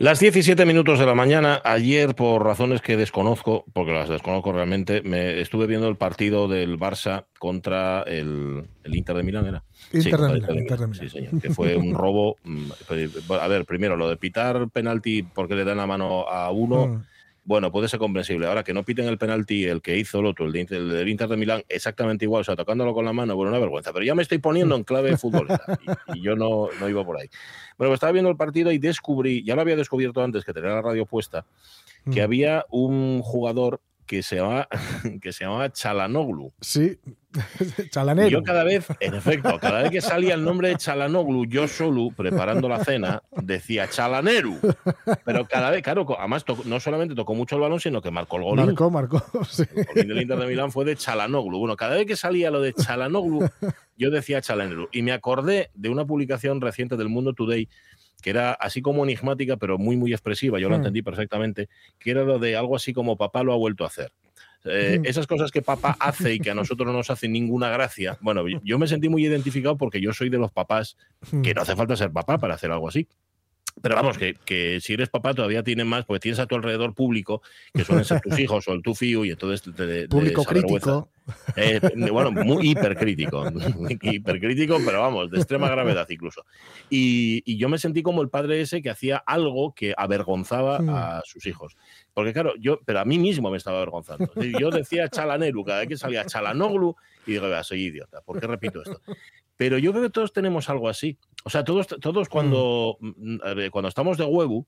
Las 17 minutos de la mañana, ayer por razones que desconozco, porque las desconozco realmente, me estuve viendo el partido del Barça contra el, el Inter de Milán, ¿era? Inter, sí, de, Milán, Inter de Milán. Sí, señor, que fue un robo. mm, A ver, primero, lo de pitar penalti porque le dan la mano a uno, Mm. Bueno, puede ser comprensible. Ahora que no piten el penalti el que hizo el otro, el, de Inter- el del Inter de Milán, exactamente igual, o sea, tocándolo con la mano, bueno, una vergüenza. Pero ya me estoy poniendo en clave futbolista y, y yo no, no iba por ahí. Bueno, pues estaba viendo el partido y descubrí, ya lo había descubierto antes que tenía la radio puesta, que Mm. había un jugador que se llamaba, que se Chalanoglu. Sí, Y chalanero. yo cada vez, en efecto, cada vez que salía el nombre de Chalanoglu, yo solo, preparando la cena, decía Chalaneru. Pero cada vez, claro, además tocó- no solamente tocó mucho el balón, sino que marcó el gol. Marcó, marcó. sí. El del Inter de Milán fue de Chalanoglu. Bueno, cada vez que salía lo de Chalanoglu, yo decía Chalaneru. Y me acordé de una publicación reciente del Mundo Today que era así como enigmática, pero muy, muy expresiva, yo la Mm. entendí perfectamente, que era lo de algo así como papá lo ha vuelto a hacer. Eh, Mm. esas cosas que papá hace y que a nosotros no nos hacen ninguna gracia. Bueno, yo me sentí muy identificado porque yo soy de los papás Mm. que no hace falta ser papá para hacer algo así. Pero vamos, que, que si eres papá todavía tienes más, porque tienes a tu alrededor público, que suelen ser tus hijos o el tu fío, y entonces te, te- Público esa vergüenza. crítico. Eh, bueno, muy hipercrítico. hipercrítico, pero vamos, de extrema gravedad incluso. Y, y yo me sentí como el padre ese que hacía algo que avergonzaba Hmm. a sus hijos. Porque claro, yo, pero a mí mismo me estaba avergonzando. Yo decía Chalaneru cada vez que salía Chalanoglu y digo, "Vea, soy idiota, ¿por qué repito esto? Pero yo creo que todos tenemos algo así. O sea, todos, todos cuando, mm, cuando estamos de huevo,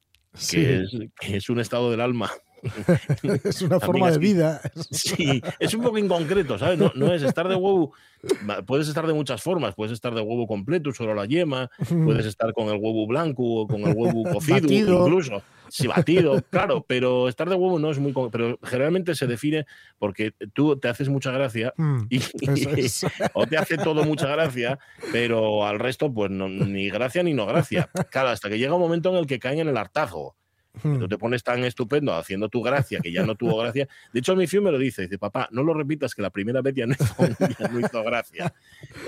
que, es, que es un estado del alma es una forma de vida. Sí, es un poco inconcreto, ¿sabes? No, no es estar de huevo. Puedes estar de muchas formas. Puedes estar de huevo completo, solo la yema. Puedes estar con el huevo blanco o con el huevo cocido, Batido. incluso. Sí, batido, claro, pero estar de huevo no es muy. Pero generalmente se define porque tú te haces mucha gracia Mm, y, es. o te hace todo mucha gracia, pero al resto, pues no, ni gracia ni no gracia. Claro, hasta que llega un momento en el que caen en el hartazgo. Mm. Tú te pones tan estupendo haciendo tu gracia que ya no tuvo gracia. De hecho, mi fiu me lo dice: dice, papá, no lo repitas que la primera vez ya no hizo, ya no hizo gracia.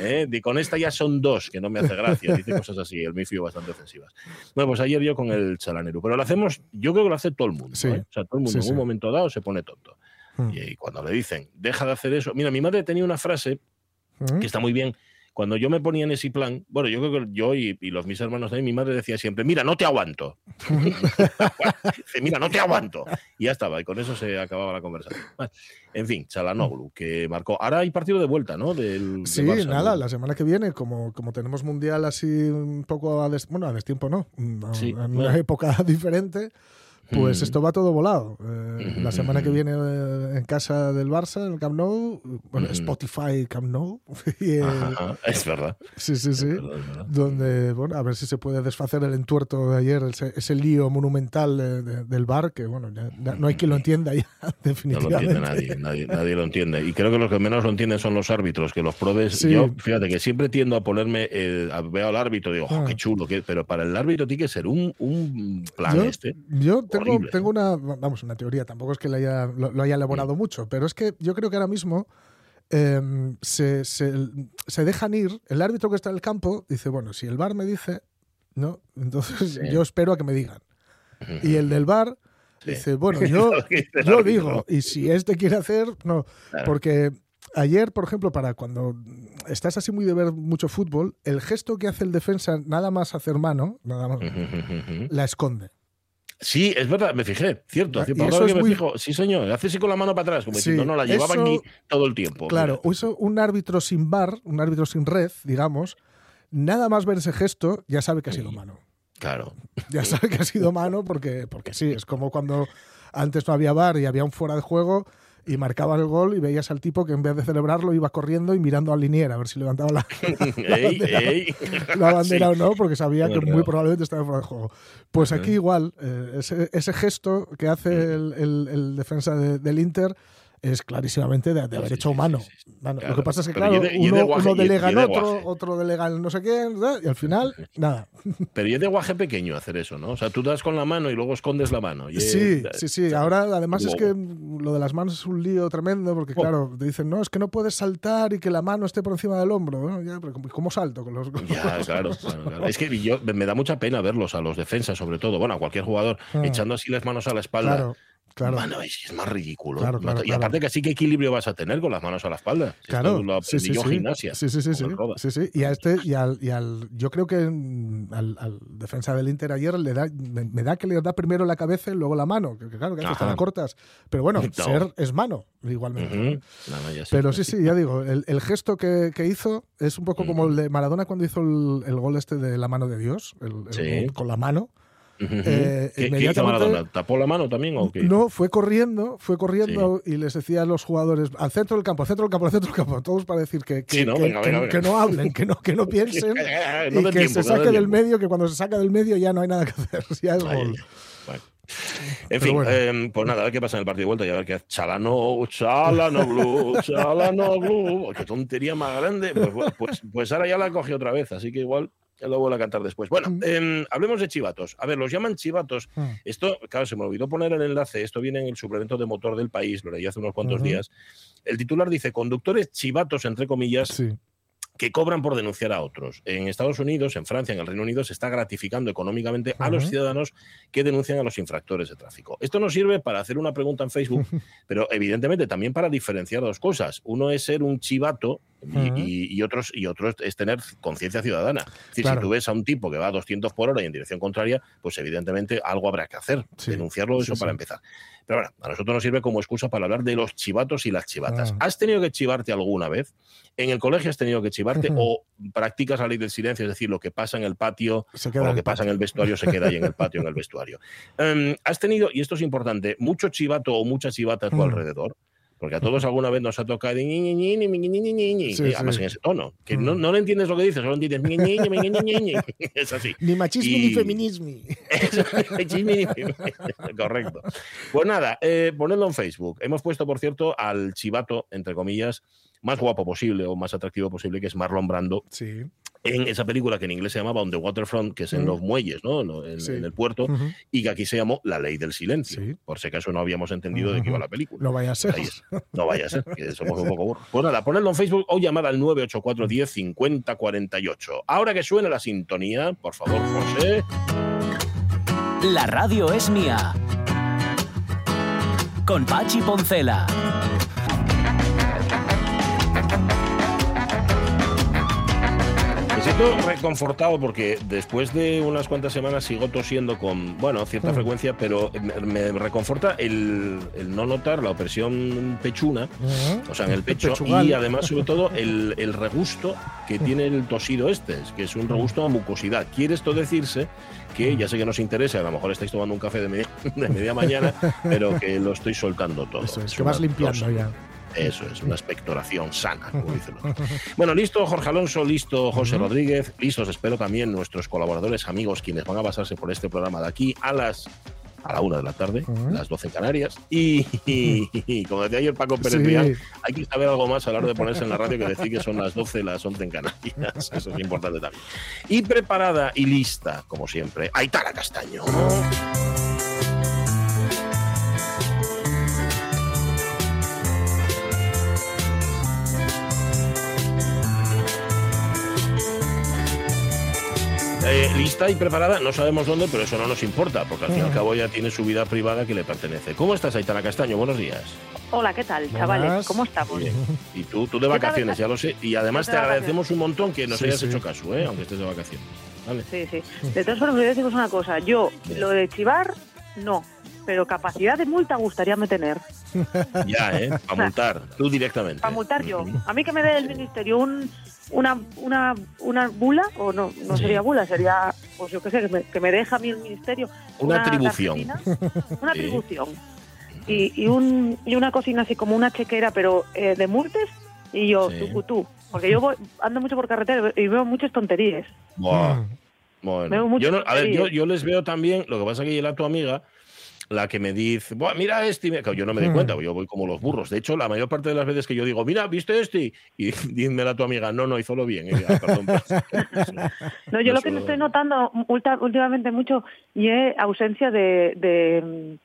¿Eh? Y con esta ya son dos que no me hace gracia. Dice cosas así, el mi fiu bastante ofensivas. Bueno, pues ayer yo con el chalanero. Pero lo hacemos, yo creo que lo hace todo el mundo. Sí. ¿eh? O sea, todo el mundo Sí, en sí. un momento dado se pone tonto. Mm. Y, y cuando le dicen, deja de hacer eso. Mira, mi madre tenía una frase Mm. que está muy bien. Cuando yo me ponía en ese plan, bueno, yo creo que yo y, y los mis hermanos también, mi madre decía siempre, mira, no te aguanto. Dice, mira, no te aguanto. Y ya estaba, y con eso se acababa la conversación. En fin, Chalanoglu, que marcó. Ahora hay partido de vuelta, ¿no? Del, del Sí, Barça, nada, ¿no? la semana que viene, como, como tenemos mundial así un poco a des- bueno, a destiempo no, a- Sí, en una bueno. época diferente, pues Mm. esto va todo volado. Eh, la semana que viene eh, en casa del Barça, en el Camp Nou, bueno, Mm. Spotify Camp Nou, y, eh, Ajá, ajá, es verdad. sí, sí, sí, verdad, verdad. donde, bueno, a ver si se puede desfacer el entuerto de ayer, ese, ese lío monumental de- de- del bar, que bueno, ya- ya no hay quien lo entienda ya, No lo definitivamente. entiende nadie, nadie, nadie lo entiende. Y creo que los que menos lo entienden son los árbitros, que los probes. Sí. Yo, fíjate que siempre tiendo a ponerme, eh, a- veo al árbitro y digo, "Jo, Ah. qué chulo, qué-". pero para el árbitro tiene que ser un, un plan yo, este. yo tengo, tengo una, vamos, una teoría, tampoco es que haya- lo, lo haya elaborado mucho, pero es que yo creo que ahora mismo em, se, se- se dejan ir, el árbitro que está en el campo dice, bueno, si el bar me dice, no, entonces Sí. yo espero a que me digan. Y el del bar dice, bueno, yo, yo digo, y si este quiere hacer, no, Claro. porque ayer, por ejemplo, para cuando estás así muy de ver mucho fútbol, el gesto que hace el defensa, nada más hacer mano, nada más, la esconde. Sí, es verdad, me fijé, cierto. Ah, hace eso que me fijo, sí, señor, hace así con la mano para atrás, como Sí, diciendo, no, la llevaba eso- aquí todo el tiempo. Claro, eso, un árbitro sin bar, un árbitro sin red, digamos, nada más ver ese gesto, ya sabe que ha sido mano. Claro. Ya sabe que ha sido mano porque, porque sí, es como cuando antes no había bar y había un fuera de juego y marcaba el gol y veías al tipo que en vez de celebrarlo iba corriendo y mirando al linier a ver si levantaba la, ey, ey. la bandera Sí. o no, porque sabía que muy probablemente estaba fuera de juego. Pues aquí igual, eh, ese, ese gesto que hace el, el- el defensa de- del Inter es clarísimamente de, de haber sí, humano. sí, sí. Bueno, Claro. Lo que pasa es que, Pero claro, de- uno, guaje, uno delega en de otro, otro delega en no sé ¿verdad? y al final, nada. Pero y es de guaje pequeño hacer eso, ¿no? O sea, tú das con la mano y luego escondes la mano. y es- Sí, sí, sí. Ahora, además, es que lo de las manos es un lío tremendo, porque, claro, te dicen, no, es que no puedes saltar y que la mano esté por encima del hombro. Bueno, ya, pero ¿cómo- ¿cómo salto con los.? con Ya, los- claro, claro, claro. Es que yo, me da mucha pena verlos a los defensas, sobre todo, bueno, a cualquier jugador, Ah. echando así las manos a la espalda. Claro, claro. Mano, es, es más ridículo. Claro, claro, y aparte que sí que equilibrio vas a tener con las manos a la espalda. Si Claro, lo sí, sí, sí. gimnasia. Sí, sí, sí, sí. Y a este, y al, y al yo creo que al, al defensa del Inter ayer le da, me, me da que le da primero la cabeza y luego la mano, que, claro, que están cortas. Pero bueno, No. ser es mano, igualmente. Pero sí, sí, ya digo, el, el gesto que, que hizo es un poco como el de Maradona cuando hizo el, el gol este de la mano de Dios, el, con la mano. Eh, ¿Qué, qué hizo inmediatamente- Maradona? ¿Tapó la mano también o qué? No, fue corriendo, fue corriendo y les decía a los jugadores al centro del campo, al centro del campo, al centro del campo, todos para decir que, que, Sí, ¿no? que- Venga, que- venga, venga. que no hablen, que no, que no piensen No y que tiempo, se saque del tiempo. medio, que cuando se saca del medio ya no hay nada que hacer, ya es gol. Bueno. En Pero fin, bueno. eh, pues nada, a ver qué pasa en el partido de vuelta y a ver qué. Chalano, Chalano Blue, Chalano Blue. Qué tontería más grande. Pues, pues, pues ahora ya la coge otra vez, así que igual ya lo vuelvo a cantar después. Bueno, Mm. eh, hablemos de chivatos. A ver, los llaman chivatos. Mm. Esto, claro, se me olvidó poner el enlace. Esto viene en el suplemento de motor del país, lo leí hace unos cuantos días. El titular dice: conductores chivatos, entre comillas, Sí. que cobran por denunciar a otros. En Estados Unidos, en Francia, en el Reino Unido, se está gratificando económicamente a los ciudadanos que denuncian a los infractores de tráfico. Esto nos sirve para hacer una pregunta en Facebook, pero evidentemente también para diferenciar dos cosas. Uno es ser un chivato y, Ujú. y- y otros, y otro es- tener conciencia ciudadana. Es decir, Claro. si tú ves a un tipo que va a 200 por hora y en dirección contraria, pues evidentemente algo habrá que hacer. Sí, Denunciarlo, eso sí, para sí. empezar. Pero bueno, a nosotros nos sirve como excusa para hablar de los chivatos y las chivatas. Ah. ¿Has tenido que chivarte alguna vez? ¿En el colegio has tenido que chivarte o practicas la ley del silencio? Es decir, lo que pasa en el patio o lo que pasa en el vestuario se queda ahí en el patio, en el vestuario. Em, ¿Has tenido, y esto es importante, mucho chivato o mucha chivata a tu alrededor? Porque a todos alguna vez nos ha tocado además en ese tono, que no, no le entiendes lo que dices, solo entiendes es así. Ni machismo ni feminismo. Correcto. Pues nada, ponedlo en Facebook. Hemos puesto, por cierto, al chivato, entre comillas, más guapo posible o más atractivo posible, que es Marlon Brando, Sí. en esa película que en inglés se llamaba On the Waterfront, que es en los muelles, ¿no? En, en- Sí. en el puerto, y que aquí se llamó La Ley del Silencio. Sí. Por si acaso no habíamos entendido de qué iba la película. No vaya a ser. Ahí es. No vaya a ser, que somos un poco burros. Pues nada, ponedlo en Facebook o llamad al 984 10 50 48. Ahora que suene la sintonía, por favor, José. La radio es mía. Con Pachi Poncela. Me siento reconfortado porque después de unas cuantas semanas sigo tosiendo con, bueno, cierta Mm. frecuencia, pero me, me reconforta el, el no notar la opresión pechuna, Ujú. o sea, en el pecho, Pechugal. y además, sobre todo, el, el regusto que tiene el tosido este, es que es un regusto a mucosidad. Quiere esto decirse que, ya sé que nos interesa, a lo mejor estáis tomando un café de media, de media mañana, pero que lo estoy soltando todo. Eso es, Es que vas limpiando ya. Eso es, una expectoración sana, como dicen los. Bueno, listo Jorge Alonso, listo José Ujú. Rodríguez, listos espero también nuestros colaboradores, amigos, quienes van a pasarse por este programa de aquí a las a la una de la tarde, Ujú. las 12 en Canarias. Y, y- y como decía ayer Paco Pérez Sí. Vial, hay que saber algo más a la hora de ponerse en la radio que decir que son las 12, las 11 en Canarias. Eso es importante también. Y preparada y lista, como siempre, Aitana Castaño. Eh, lista y preparada, no sabemos dónde, pero eso no nos importa, porque al fin y al cabo ya tiene su vida privada que le pertenece. ¿Cómo estás, Aitana Castaño? Buenos días. Hola, ¿qué tal, Buenas. chavales? ¿Cómo estamos? Bien. Y tú, tú de vacaciones, ya lo sé. Y además te de agradecemos un montón que nos Sí, hayas sí. hecho caso, ¿eh? aunque estés de vacaciones. ¿Vale? Sí, sí. De todas formas, voy a deciros una cosa. Yo, Bien. lo de chivar, no. Pero capacidad de multa gustaríame tener. Ya, ¿eh? Para multar, tú directamente. Para multar yo. A mí que me dé el ministerio un, una, una, una bula, o no, no sería bula, sería, pues yo qué sé, que me, que me deja a mí el ministerio. Una atribución. Una Sí. atribución. Y, y, un, y una cocina así como una chequera, pero eh, de multes, y yo, Sí. tucutú. Porque yo voy- ando mucho por carretera y veo muchas tonterías. Buah. Mm. Bueno, yo, no- a ver, yo, yo les veo también, lo que pasa es que ella, tu amiga, la que me dice, "Buah, mira este, me-". Yo no me doy Mm. cuenta, yo voy como los burros. De hecho, la mayor parte de las veces que yo digo, mira, ¿viste este? Y dímela a tu amiga, no, no, hizo lo bien. Y digo, "Ah, perdón, pues". No, yo No lo que solo- estoy notando últimamente mucho y es ausencia de, de,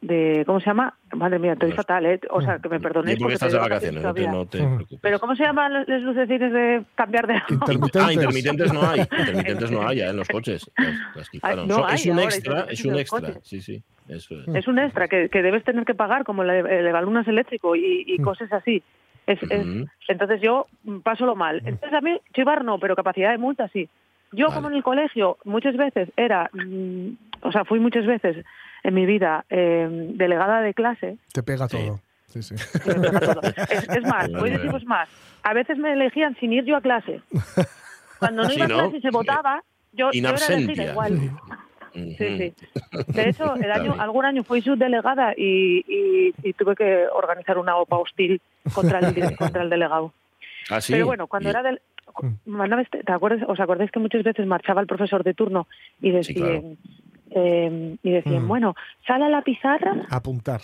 de- ¿cómo se llama? Madre mía, estoy Los- fatal, ¿eh? O sea, que me perdonéis. porque estás de vacaciones, no te, no te Mm. preocupes. Pero ¿cómo se llaman los- los lucecines de cambiar de Intermitentes. Ah, intermitentes no hay. Intermitentes no hay ya en los coches. Las, las quitaron. no es un ahora extra, es un extra. coches. Sí, sí. Eso es. Es un extra que, que debes tener que pagar, como el, el evalunas eléctrico y, y Mm. cosas así. Es, es- entonces yo mm, paso lo mal. Entonces a mí, chivar no, pero capacidad de multa sí. Yo, Vale. como en el colegio, muchas veces era, mm, o sea, fui muchas veces en mi vida eh, delegada de clase, Te pega Sí. todo. Sí, sí. y me pega todo. Es, es más, voy a deciros más. A veces me elegían sin ir yo a clase. Cuando no iba a ¿no? clase y se votaba, yo, In yo era elegida igual. Sí, sí. De hecho, el año, algún año fui subdelegada y, y, y tuve que organizar una OPA hostil contra el, contra el delegado. Ah, sí. Pero bueno, cuando Y- era del... mandaba este- ¿Te acuerdas, ¿Os acordáis que muchas veces marchaba el profesor de turno y decían, eh, y decían Mm. bueno, sale a la pizarra Apuntar.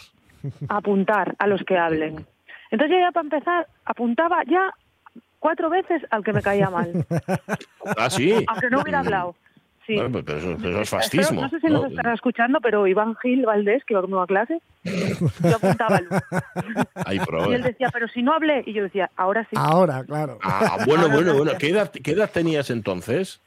apuntar a los que hablen? Entonces yo ya para empezar apuntaba ya cuatro veces al que me caía mal, Ah, sí. aunque no hubiera hablado. Sí. Bueno, pero eso, pero eso es fascismo. no sé si ¿no? nos estará escuchando, pero Iván Gil Valdés, que iba conmigo a clase, yo apuntaba al Ay, Y él decía, pero si no hablé. Y yo decía, ahora sí. Ahora, claro. Ah, bueno, bueno, bueno. ¿Qué edad, ¿Qué edad tenías entonces?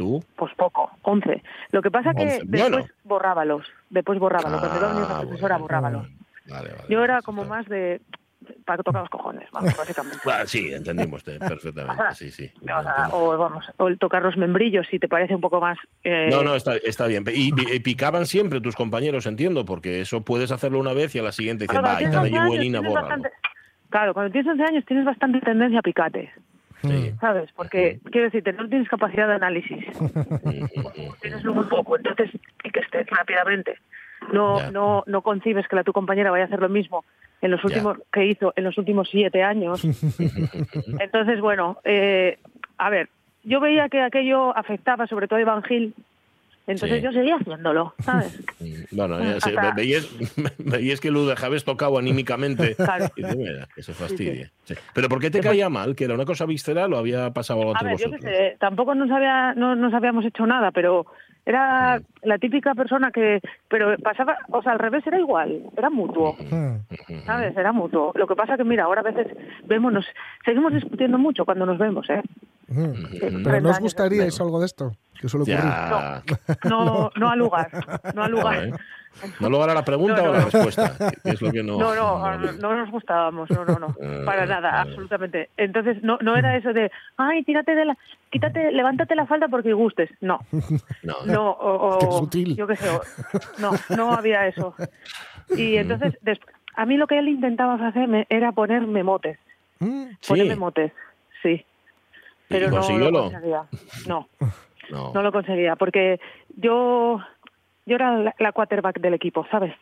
¿Tú? Pues poco, 11. Lo que pasa que 11, después bueno. borrábalos. Después borrábalos. Cuando la Ah, profesora, bueno. borrábalos. Vale, vale. Yo era como más de... Para tocar los cojones, vamos, básicamente. Ah, sí, entendimos te- perfectamente. Sí, sí. O, sea, o, vamos, o el tocar los membrillos, si te parece un poco más... eh, No, no, está, está bien. Y, y picaban siempre tus compañeros, entiendo, porque eso puedes hacerlo una vez y a la siguiente dicen, va, tienes esta de 11 años, buenina, tienes bórralo. bastante- Claro, cuando tienes 11 años tienes bastante tendencia a picate, Sí. ¿sabes? Porque, quiero decirte, no tienes capacidad de análisis. tienes muy poco, entonces piques rápidamente. No, no, no concibes que la tu compañera vaya a hacer lo mismo en los Ya. últimos que hizo en los últimos siete años. Entonces, bueno, eh, a ver, yo veía que aquello afectaba sobre todo a Iván Gil, entonces Sí. yo seguía haciéndolo, ¿sabes? Bueno, ya se- Hasta- veías, veías que lo dejabas tocado anímicamente. Claro. Y dices, mira, que se fastidie. Sí. Pero ¿por qué te caía mal? ¿Que era una cosa visceral o había pasado algo A entre ver, yo vosotros? sé, tampoco nos, había, no nos habíamos hecho nada, pero era la típica persona que, pero pasaba, o sea, al revés era igual, era mutuo. Mm. ¿Sabes? Era mutuo. Lo que pasa que, mira, ahora a veces vemos, nos, seguimos discutiendo mucho cuando nos vemos, ¿eh? Mm. Treinta Pero ¿no os años gustaría después. algo de esto? Que suele ocurrir. Ya. No, no al lugar, no al lugar. ¿No lugar a la pregunta No, o la respuesta? ¿Qué es lo que no? No, no, no, no nos gustábamos, no, no, no, Eh, para nada, vale. absolutamente. Entonces, no, no era eso de, ay, tírate de la, quítate, levántate la falda porque gustes. No, No. no, o, o- Qué sutil. yo qué sé, o- no, no había eso. Y entonces, des- a mí lo que él intentaba hacerme era ponerme motes, Mm. Sí. ponerme motes, sí. Pero no lo lo? conseguía, no, No. no lo conseguía, porque yo, yo era la, la quarterback del equipo, ¿sabes?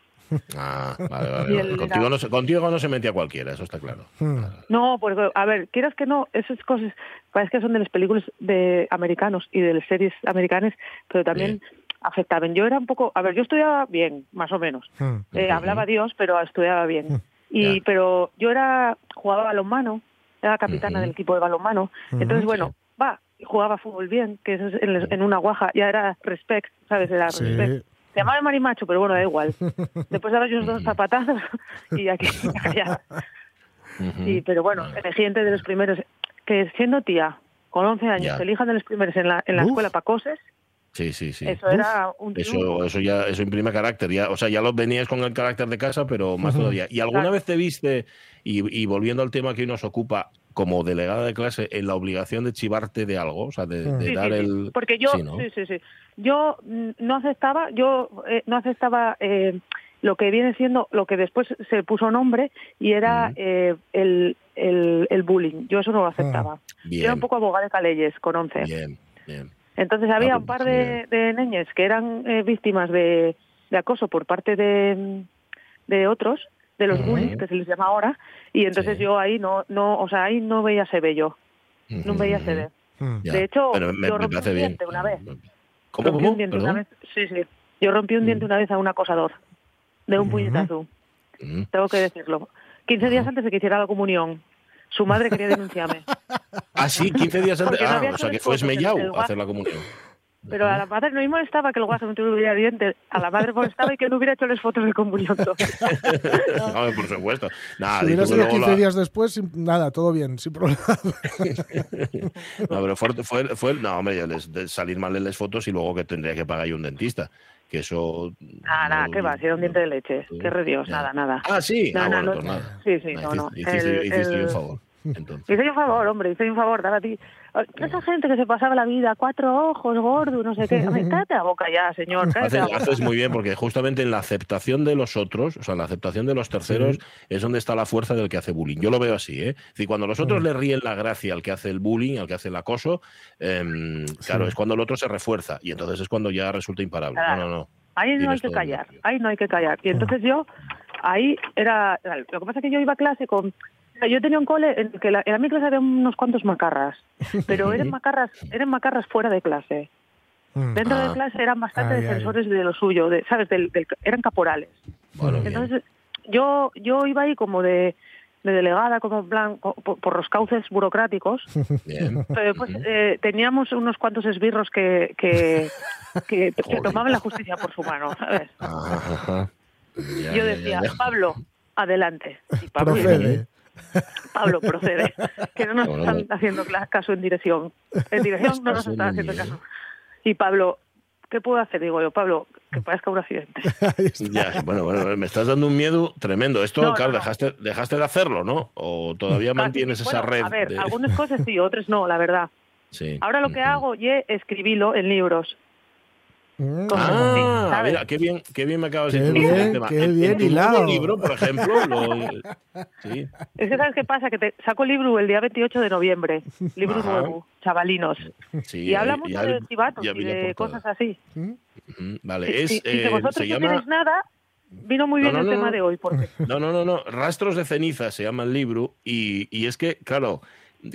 Ah, vale, vale. Y Contigo, no se, contigo no se metía cualquiera, eso está claro. Mm. No, porque, a ver, quieras que no, esas cosas parece que son de las películas de americanos y de las series americanas, pero también afectaban. Yo era un poco, a ver, yo estudiaba bien, más o menos. Mm. Eh. Hablaba Dios, pero estudiaba bien. Y, Ya. pero yo era, jugaba balonmano, era capitana del equipo de balonmano. Entonces, bueno, jugaba fútbol bien, que eso es en, en una guaja, ya era respect, ¿sabes? Era Sí. respect. Se llamaba marimacho, pero bueno, da igual. Después de ellos dos zapatazos y aquí ya. Sí, pero bueno, elegí entre de los primeros. Que siendo tía, con 11 años, Ya. te elijan de los primeros en la, en la Uf. escuela para coses, Sí, sí, sí. eso era un. Eso, eso ya eso imprime carácter. Ya, o sea, ya lo venías con el carácter de casa, pero más Ujú. todavía. ¿Y alguna Claro. vez te viste, y, y volviendo al tema que hoy nos ocupa, como delegada de clase, en la obligación de chivarte de algo? O sea, de, de Sí, dar sí, sí. el. Porque yo, Sí, ¿no? sí, sí, sí. Yo mm, no aceptaba, yo eh, no aceptaba eh, lo que viene siendo, lo que después se puso nombre y era eh, el, el, el bullying. Yo eso no lo aceptaba. Yo era un poco abogada de Caleyes con 11. bien, bien. Entonces había Ah, un par de, de niñas que eran eh, víctimas de, de acoso por parte de, de otros, de los Ujú. bullies que se les llama ahora, y entonces Sí. yo ahí no, no, o sea, ahí no veía se ve yo, no veía se ve. Mm. Ya. De hecho, Pero me, yo rompí un bien. diente una vez. ¿Cómo, rompí cómo? un diente Perdón. una vez, sí, sí. Yo rompí un diente una vez a un acosador. de un puñetazo. Tengo que decirlo. 15 días antes de que hiciera la comunión. Su madre quería denunciarme. Ah, sí, 15 días antes. No Ah, o sea que hecho fue esmellado a hacer la comunión. Pero a la madre no me molestaba que el guaso no tuviera dientes. A la madre molestaba y que no hubiera hecho las fotos de comunión. No, por supuesto. Nada, Si hubiera que sido luego 15 la- días después, sin- nada, todo bien, sin problema. No, pero fue, fue, fue- no, hombre, ya les- de salir mal en las fotos y luego que tendría que pagar yo un dentista. Que eso. Nada, nada, no- ¿qué va? Si era un diente de leche. Qué re Dios, Ya. nada, nada. Ah, sí. No, ah, no, bueno, no. pues nada. Sí, sí, Ah, no, no. hiciste- Hiciste, El- hiciste yo el- un favor. Entonces. Hice un favor, hombre, hice un favor, daba a ti. Esa gente que se pasaba la vida, cuatro ojos, gordo, no sé qué. Cállate la boca ya, señor, Haces, la boca. haces muy bien porque justamente en la aceptación de los otros, o sea, en la aceptación de los terceros, es donde está la fuerza del que hace bullying. Yo lo veo así, ¿eh? Es decir, cuando los otros le ríen la gracia al que hace el bullying, al que hace el acoso, em, claro, Sí. es cuando el otro se refuerza y entonces es cuando ya resulta imparable. Claro. No, no, no. Ahí no hay que callar, ahí no hay que callar. Y entonces yo, ahí era, lo que pasa es que yo iba a clase con, yo tenía un cole en el que la, en mi clase había unos cuantos macarras, pero eran macarras, eran macarras fuera de clase. Mm. Dentro Ah. de clase eran bastante Ay, ay. defensores de lo suyo, de, ¿sabes? Del, del- eran caporales. Bueno, bien. Entonces yo, yo iba ahí como de, de delegada, como en plan, por, por los cauces burocráticos, bien. pero después eh, teníamos unos cuantos esbirros que, que, que, que Joder. tomaban la justicia por su mano, ¿sabes? Ajá, ajá. Ya, yo decía, ya, ya. Pablo, adelante. Y Pablo, Procede. Pablo, procede. Que no nos están haciendo caso en dirección. En dirección no nos están en haciendo caso. Y Pablo, ¿qué puedo hacer? Digo yo, Pablo, que parezca un accidente. Ya, bueno, bueno, me estás dando un miedo tremendo. Esto, No, claro, no. Dejaste, dejaste de hacerlo, ¿no? O todavía mantienes esa red. A ver, de- algunas cosas sí, otras no, la verdad. Sí. Ahora lo que hago, ye, escribilo en libros. Mm. Ah, así, ¿sabes? mira, qué bien, qué bien me acabas de introducir el bien, tema. qué En- en bien tu nuevo libro, por ejemplo, lo- sí. Es que ¿sabes qué pasa? Que te saco el libro el día 28 de noviembre. Libro Ajá. nuevo, chavalinos. sí, Y habla mucho de chivatos y de cosas así. Mm. Ujú, Vale, Si- es, si, eh, vosotros se no tienes nada, vino muy No, bien no, el no, tema no. de hoy. Porque No, no, no, no. Rastros de ceniza se llama el libro y, y es que, claro,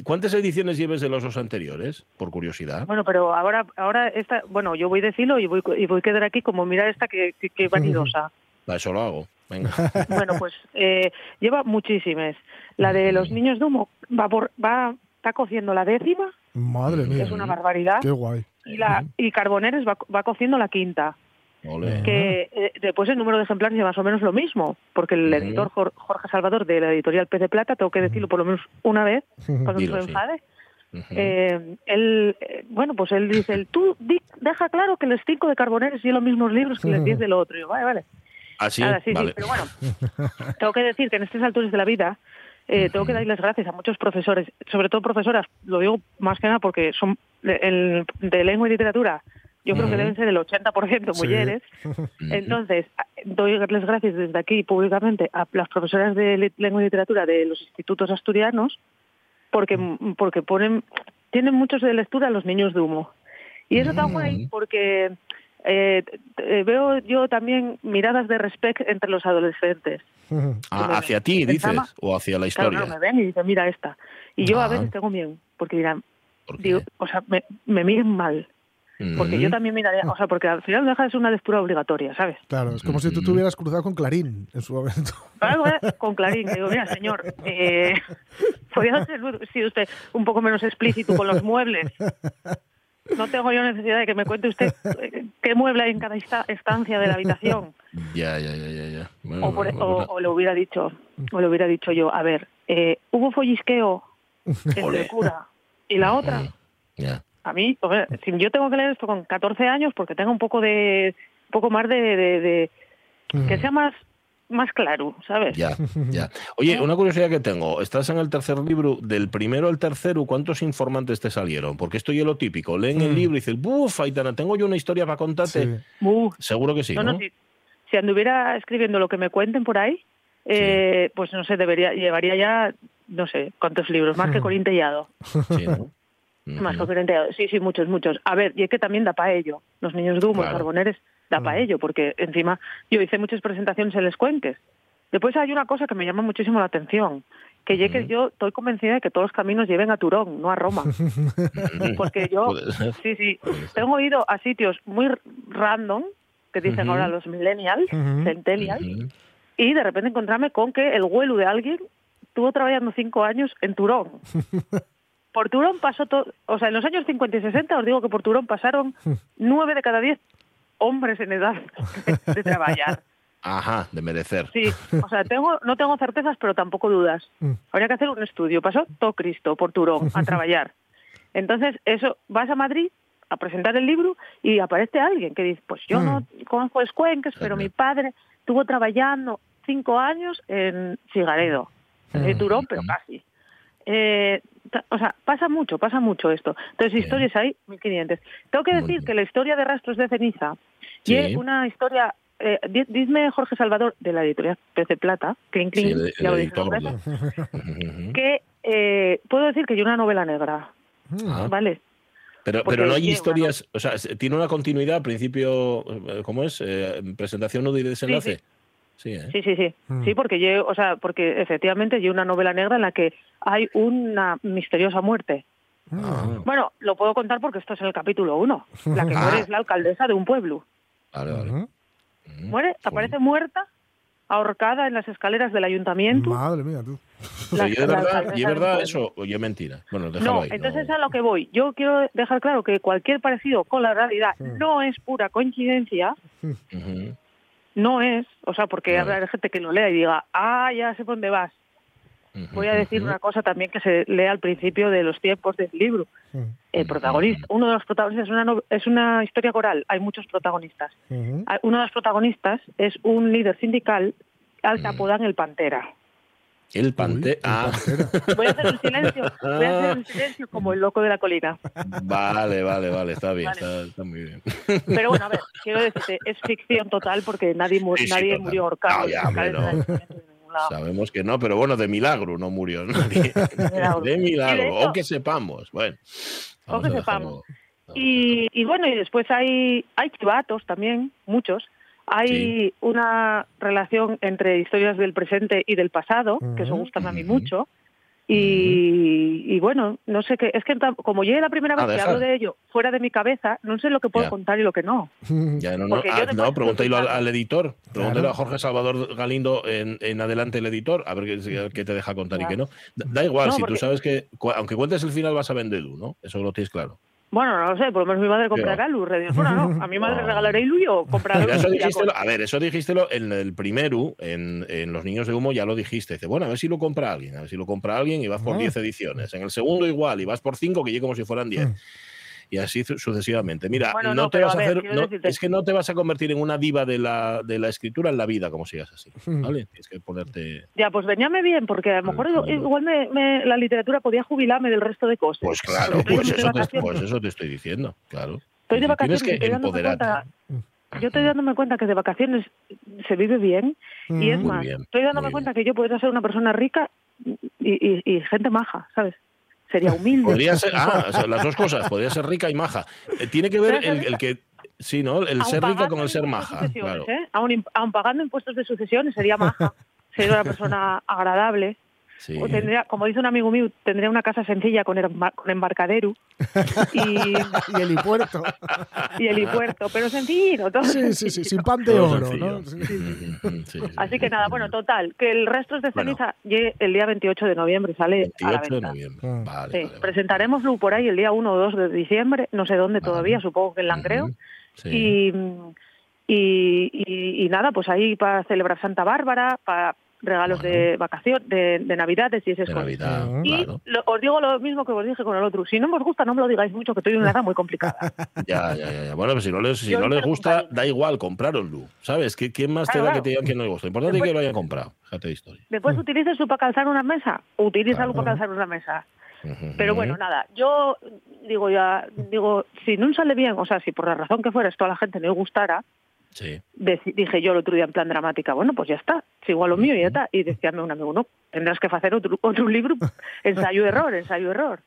¿cuántas ediciones lleves de los dos anteriores? Por curiosidad. Bueno, pero ahora, ahora esta, bueno, yo voy de filo y voy, y voy a quedar aquí como mira esta que, que, que vanidosa. Va, Eso lo hago. Venga. bueno, pues eh, lleva muchísimas. La de los niños de humo va por, va, está cociendo la décima, Madre mía. es una barbaridad, Qué guay. y la y Carboneres va, va cociendo la quinta. Que eh, después el número de ejemplares es más o menos lo mismo, porque el editor Jor- Jorge Salvador de la editorial Pez de Plata, tengo que decirlo por lo menos una vez, cuando Dilo, se sí. enfade, Ujú. Eh, él, eh, bueno, pues él dice, el, tú di- deja claro que los cinco de Carboneres y los mismos libros que los diez del otro. Y yo, vale, vale. ¿Ah, sí? Sí, sí, pero bueno, tengo que decir que en estas alturas de la vida eh, tengo que darles las gracias a muchos profesores, sobre todo profesoras, lo digo más que nada porque son de, el- de lengua y literatura, yo creo que deben ser el 80% Sí. mujeres. Ujú. Entonces, a- doy las gracias desde aquí públicamente a las profesoras de lengua y literatura de los institutos asturianos porque porque ponen tienen muchos de lectura los niños de humo. Y eso está guay porque eh, t- veo yo también miradas de respeto entre los adolescentes. Ah, ¿Hacia ti, dices? Pensaba- ¿O hacia la Claro, historia? no, me ven y dicen, mira esta. Y yo a Ah. veces tengo miedo, porque dirán, ¿Por digo, o sea, me, me miren mal. Porque yo también miraría, o sea, porque al final no deja de ser una lectura obligatoria, ¿sabes? Claro, es como si tú te hubieras cruzado con Clarín en su momento. Con Clarín, que digo, mira, señor, eh, podría ser si usted un poco menos explícito con los muebles. No tengo yo necesidad de que me cuente usted eh, qué mueble hay en cada esta- estancia de la habitación. Ya, ya, ya, ya. ya. Bueno, O, por- bueno, o- bueno. o le hubiera dicho, o le hubiera dicho yo, a ver, eh, hubo follisqueo entre el cura y la otra. Ya. A mí, sea, si yo tengo que leer esto con 14 años porque tengo un poco de, un poco más de, de- de- que sea más, más claro, ¿sabes? Ya, ya. Oye, una curiosidad que tengo. Estás en el tercer libro. Del primero al tercero, ¿cuántos informantes te salieron? Porque esto es lo típico. Leen el Mm. libro y dicen, ¡buf, Aitana, tengo yo una historia para contarte! Sí. Uh, Seguro que sí, no, ¿no? no, si, si anduviera escribiendo lo que me cuenten por ahí, eh, pues no sé, debería, llevaría ya, no sé, cuántos libros, más que Corín Tellado. Sí, ¿no? Más Tellado. Sí, sí, muchos, muchos. A ver, y es que también da para ello. Los niños de humo, Claro. carboneres, da para ello, porque encima yo hice muchas presentaciones en Les Cuenques. Después hay una cosa que me llama muchísimo la atención, que ya que yo estoy convencida de que todos los caminos lleven a Turón, no a Roma. Porque yo, sí, sí, tengo ido a sitios muy random que dicen ahora los millennials, Ujú. centennials, y de repente encontrarme con que el huelu de alguien estuvo trabajando cinco años en Turón. Por Turón pasó todo, o sea, en los años 50 y 60 os digo que por Turón pasaron nueve de cada diez hombres en edad de, de trabajar. Ajá, de merecer. Sí, o sea, tengo, no tengo certezas, pero tampoco dudas. Mm. Habría que hacer un estudio. Pasó todo Cristo por Turón a trabajar. Entonces, eso, vas a Madrid a presentar el libro y aparece alguien que dice, pues yo Mm. no conozco Escuenques, pero mi padre estuvo trabajando cinco años en Figaredo, en Turón, pero casi. Eh, o sea, pasa mucho, pasa mucho esto. Entonces, Bien. historias hay 1500. Tengo que decir que la historia de Rastros de Ceniza Sí. es una historia, eh, di- dime Jorge Salvador, de la editorial Pez de Plata, clink, Sí, el, que eh, puedo decir que hay una novela negra, Ah. ¿vale? Pero, pero no hay historias, o sea, se- tiene una continuidad, al principio, eh, ¿cómo es? Eh, presentación, nudo y desenlace. Sí, ¿eh? Sí, sí, sí. Mm. Sí, porque yo, o sea, porque efectivamente hay una novela negra en la que hay una misteriosa muerte. Ah, Bueno, lo puedo contar porque esto es en el capítulo 1. La que Ah. muere es la alcaldesa de un pueblo. vale, vale. Ujú. Mm, Muere, aparece muerta, ahorcada en las escaleras del ayuntamiento. Madre mía, tú. La- y es la verdad, eso, o es mentira. Bueno, déjalo No, ahí. entonces no. a lo que voy. Yo quiero dejar claro que cualquier parecido con la realidad no es pura coincidencia, Ujú. No es, o sea, porque Vale. habrá gente que lo lea y diga, ah, ya sé por dónde vas. Voy a decir una cosa también que se lee al principio de los tiempos del libro. El protagonista, uno de los protagonistas es una, no- es una historia coral, hay muchos protagonistas. Ah, Uno de los protagonistas es un líder sindical al que apodan el Pantera. El Uy, pante. el ah, pantera. Voy a hacer un silencio, voy a hacer un silencio como el loco de la colina. vale, vale, vale, está bien, Vale. Está, está muy bien. Pero bueno, a ver, quiero decirte, es ficción total porque nadie, mu- Sí, sí, nadie total. murió ahorcado. No. Sabemos que no, pero bueno, de milagro no murió nadie. De milagro, de hecho- o que sepamos. Bueno, vamos que sepamos. Y, y bueno, y después hay, hay chivatos también, muchos. Hay Sí. una relación entre historias del presente y del pasado, que eso Ujú. gusta a mí mucho. Y, y bueno, no sé qué, es que como llegué la primera vez que hablo de ello fuera de mi cabeza, no sé lo que puedo Ya. contar y lo que no. Ya, no, no, yo ah, no al, al editor. Pregúntale Claro. a Jorge Salvador Galindo en, en adelante el editor, a ver qué, qué te deja contar y qué no. Da, da igual, No, si porque- tú sabes que, aunque cuentes el final, vas a vender tú, ¿no? Eso lo tienes claro. Bueno, no lo sé, por lo menos mi madre comprará luz. Bueno, no, a mi madre No. regalaré Ilu o compraré Mira, eso dijiste, a ver, eso dijiste en el primero, en, en Los Niños de Humo, ya lo dijiste. Dice, bueno, a ver si lo compra alguien, a ver si lo compra alguien y vas por Ah. 10 ediciones. En el segundo igual, y vas por 5, que llegue como si fueran 10. Mm. Y así su- sucesivamente. Mira, Bueno, no, no, te vas a ver, hacer. no- es que no te vas a convertir en una diva de la, de la escritura en la vida, como sigas así. Mm. ¿Vale? Tienes que ponerte. Ya, pues veníame bien, porque a lo mejor Claro. igual me, me- la literatura podía jubilarme del resto de cosas. Pues claro, pues eso, te, pues eso te estoy diciendo, claro. Estoy de Tienes vacaciones, que estoy dándome empoderarte. cuenta, yo estoy dándome cuenta que de vacaciones se vive bien y es Mm. Muy más, bien, estoy dándome cuenta que yo podría ser una persona rica y, y- y gente maja, ¿sabes? Sería humilde. Podría ser, ah, o sea, las dos cosas, podría ser rica y maja. Eh, tiene que ver el, el que. Sí, ¿no? El Aun ser rica con el ser maja. Claro. ¿eh? aun, pagando impuestos de sucesiones sería maja, sería una persona agradable. Sí. O tendría, como dice un amigo mío, tendría una casa sencilla con, embar- con embarcadero y, Y el helipuerto. y helipuerto, pero sencillito. todo Sí, sí, sí, sin pan de Todo oro, sencillo. ¿no? Sí. Ujú, ujú, sí, sí, Así sí, que nada, bueno, total, que el resto de Bueno. ceniza llegue el día 28 de noviembre, sale a la 28 de noviembre. Mm. Vale, Sí, vale, vale. presentaremoslo por ahí el día 1 o 2 de diciembre, no sé dónde Vale. todavía, supongo que en Langreo. Sí. Y, y, y- y nada, pues ahí para celebrar Santa Bárbara, para regalos de vacaciones, de, de Navidades y esas De cosas. Navidad, Ujú. Y claro. lo- os digo lo mismo que os dije con el otro. Si no os gusta, no me lo digáis mucho, que estoy en una edad muy complicada. Ya, ya, ya, ya. Bueno, pues si no les, si no les gusta, da igual, comprároslo. ¿Sabes? ¿Qué- ¿Quién más te Claro, da que claro. te digan que no les gusta? Lo importante es Después- que lo hayan comprado. Fíjate de historia. Después utilices para calzar una mesa, utilízalo Claro. para calzar una mesa. Pero bueno, nada, yo digo ya, digo, si no sale bien, o sea, si por la razón que fuera esto a la gente no le gustara, Sí. deci- dije yo el otro día en plan dramática, bueno, pues ya está, es igual lo mío y ya está. Y decíame un amigo, no, tendrás que hacer otro, otro libro, ensayo-error, ensayo-error.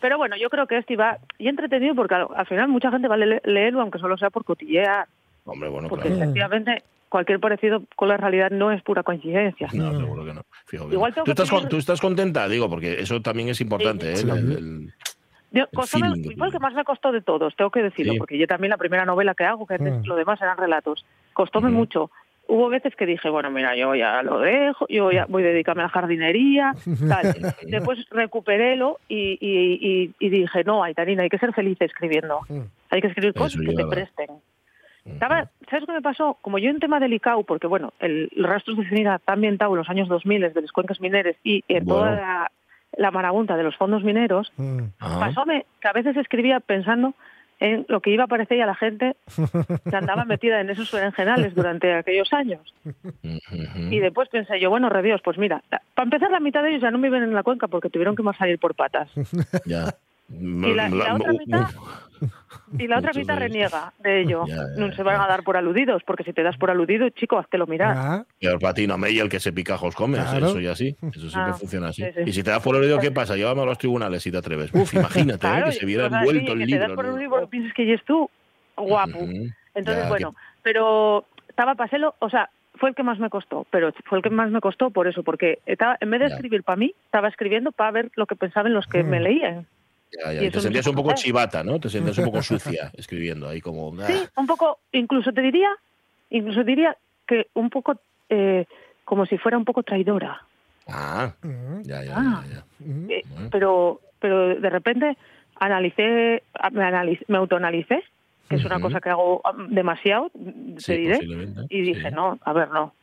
Pero bueno, yo creo que este va, y entretenido porque al, al final mucha gente va a le- leerlo, aunque solo sea por cotillear, Hombre, bueno, porque claro. efectivamente cualquier parecido con la realidad no es pura coincidencia. No, seguro que no. Fijo que Igual no. ¿Tú, que estás tú estás contenta? Digo, porque eso también es importante, ¿eh? Sí. El- el- Yo, costó fue el que más me costó de todos, tengo que decirlo, porque yo también la primera novela que hago, que antes Mm. lo demás eran relatos, costóme Ujú. mucho. Hubo veces que dije, bueno, mira, yo ya lo dejo, yo ya voy a dedicarme a la jardinería, tal. Después recuperélo y, y, y, y dije, no, Aitarina, hay que ser feliz escribiendo. Mm. Hay que escribir cosas que te presten. Estaba, ¿Sabes qué me pasó? Como yo en tema delicado, porque bueno, el, el Rastros de Ceniza está ambientado en los años 2000 de las cuencas mineras y en toda Bueno. la, la marabunta de los fondos mineros, Mm. Ajá. pasóme que a veces escribía pensando en lo que iba a parecer a la gente que andaba metida en esos berenjenales durante aquellos años. Y después pensé yo, bueno, redios, pues mira, para empezar la mitad de ellos ya no viven en la cuenca porque tuvieron que más salir por patas. Ya. Y la, y la otra mitad, y la otra mitad reniega de ello. Ya, ya, no se ya. van a dar por aludidos, porque si te das por aludido, chico, háztelo mirar. Ah, Y el platino y el que se pica os come, Claro. eso ya sí, eso siempre Ah, funciona así. sí, sí. Y si te das por oído, ¿qué pasa? Llévame a los tribunales si te atreves. Uf, imagínate ¿eh? Que se viera envuelto el que libro. te das por ¿no? un libro, piensas que eres tú, guapo. Entonces, Ya, bueno, pero estaba paselo, o sea, fue el que más me costó, pero fue el que más me costó por eso, porque estaba, en vez de escribir para mí, estaba escribiendo para ver lo que pensaban los que Mm. me leían. Ya, ya, y te sentías un poco chivata, ¿no? Te sentías un poco sucia escribiendo ahí como... ah, Sí, un poco, incluso te diría, incluso diría que un poco, eh, como si fuera un poco traidora. Ah, mm, ya, ya, Ah. ya, ya. mm. Eh, Bueno. pero, pero de repente analicé, me, analiz- me autoanalicé, que es una cosa que hago demasiado, te Sí, diré, y dije, sí. no, a ver, no.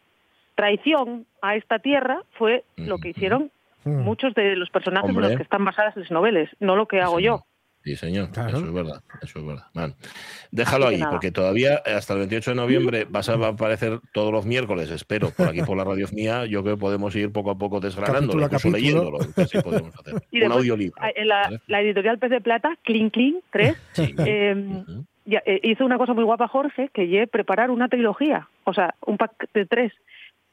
Traición a esta tierra fue lo que hicieron Mm. muchos de los personajes Hombre. en los que están basadas las novelas, no lo que hago Sí, yo. Sí, señor, Claro. eso es verdad, eso es verdad. Man, déjalo ahí, nada. porque todavía eh, hasta el 28 de noviembre vas a aparecer todos los miércoles, espero, por aquí por la radio mía, yo creo que podemos ir poco a poco desgranándolo, Capítulo a incluso capítulo. leyéndolo, sí podemos hacer. Y Un después, audiolibro. en la, ¿vale? la editorial Pez de Plata, Clean Clean 3, Sí. eh, Ujú. ya, eh, hizo una cosa muy guapa Jorge, que lle preparar una trilogía, o sea, un pack de tres,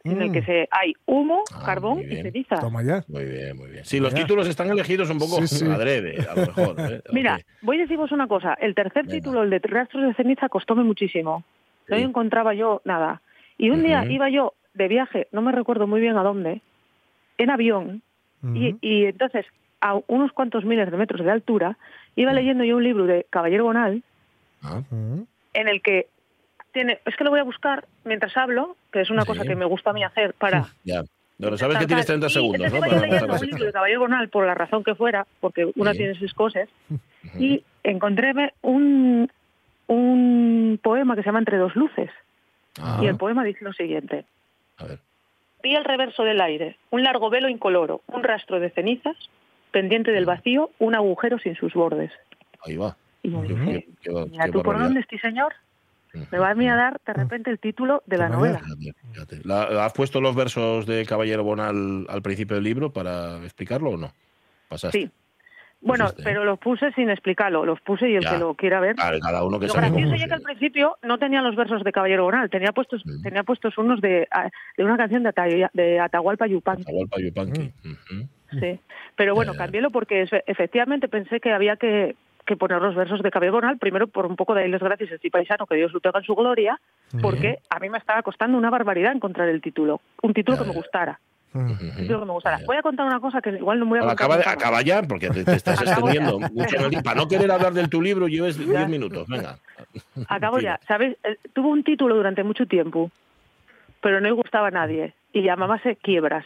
en el Mm. que se hay humo, Ah, carbón y ceniza. Toma ya. Muy bien, muy bien. Sí, los Ya. títulos están elegidos un poco Sí, sí. adrede, a lo mejor. ¿eh? Mira, voy a deciros una cosa. El tercer Venga. título, el de Rastros de Ceniza, costóme muchísimo. No Sí. encontraba yo nada. Y un día iba yo de viaje, no me recuerdo muy bien a dónde, en avión, y, Mm. y entonces a unos cuantos miles de metros de altura, iba leyendo yo un libro de Caballero Bonal Ah, Mm. en el que tiene, es que lo voy a buscar mientras hablo, que es una Sí. cosa que me gusta a mí hacer para ya. Pero sabes que tienes tal. 30 Y segundos, ¿no? Para la un libro de. Caballero Bonal por la razón que fuera, porque una Sí. tiene sus cosas, y encontréme un, un poema que se llama Entre dos luces. Ah, Y el poema dice lo siguiente. a ver. Vi el reverso del aire, un largo velo incoloro, un rastro de cenizas, pendiente del vacío, un agujero sin sus bordes. Ahí va. Y yo dije, qué- qué- mira qué tú por dónde estoy, señor. Me va a mí a dar de repente el título de la novela. Fíjate, fíjate. La- ¿Has puesto los versos de Caballero Bonal al principio del libro para explicarlo o no? Pasaste. Sí. Bueno, pero los puse sin explicarlo, los puse y el Ya. que lo quiera ver. Vale, cada uno que Lo gracioso es que al principio no tenía los versos de Caballero Bonal, tenía puestos, Mm. tenía puestos unos de, a- de una canción de, Ata- de Atahualpa Yupanqui. Atahualpa Yupanqui. Mm. Sí. Pero bueno, cambiélo porque efectivamente pensé que había que, que poner los versos de Caballero Bonal, primero por un poco de ahí las gracias a este paisano, que Dios lo tenga en su gloria, porque a mí me estaba costando una barbaridad encontrar el título, un título que me gustara, Mm. Título que me gustara. Voy a contar una cosa que igual no voy a contar. acaba, de- nunca más. acaba ya, porque te, te estás extendiendo mucho. Para no querer hablar del tu libro, lleves 10 minutos. Venga. Acabo ya. ¿Sabes? Eh, Tuvo un título durante mucho tiempo, pero no le gustaba a nadie. Y llamábase Quiebras.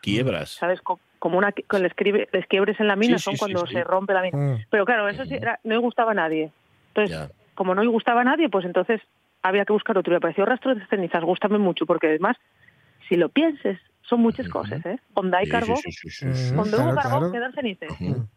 Quiebras. ¿Sabes? Co- Como una, con les, escribe- les quiebres en la mina Sí, son sí, cuando sí. se rompe la mina. Mm. Pero claro, eso sí, era, no le gustaba a nadie. Entonces, Ya. como no le gustaba a nadie, pues entonces había que buscar otro. Y me pareció Rastros de cenizas, gústame mucho, porque además, si lo pienses, son muchas cosas, ¿eh? Donde hay Sí, carbón, sí, sí, sí, sí, sí. donde hubo carbón, quedan cenizas.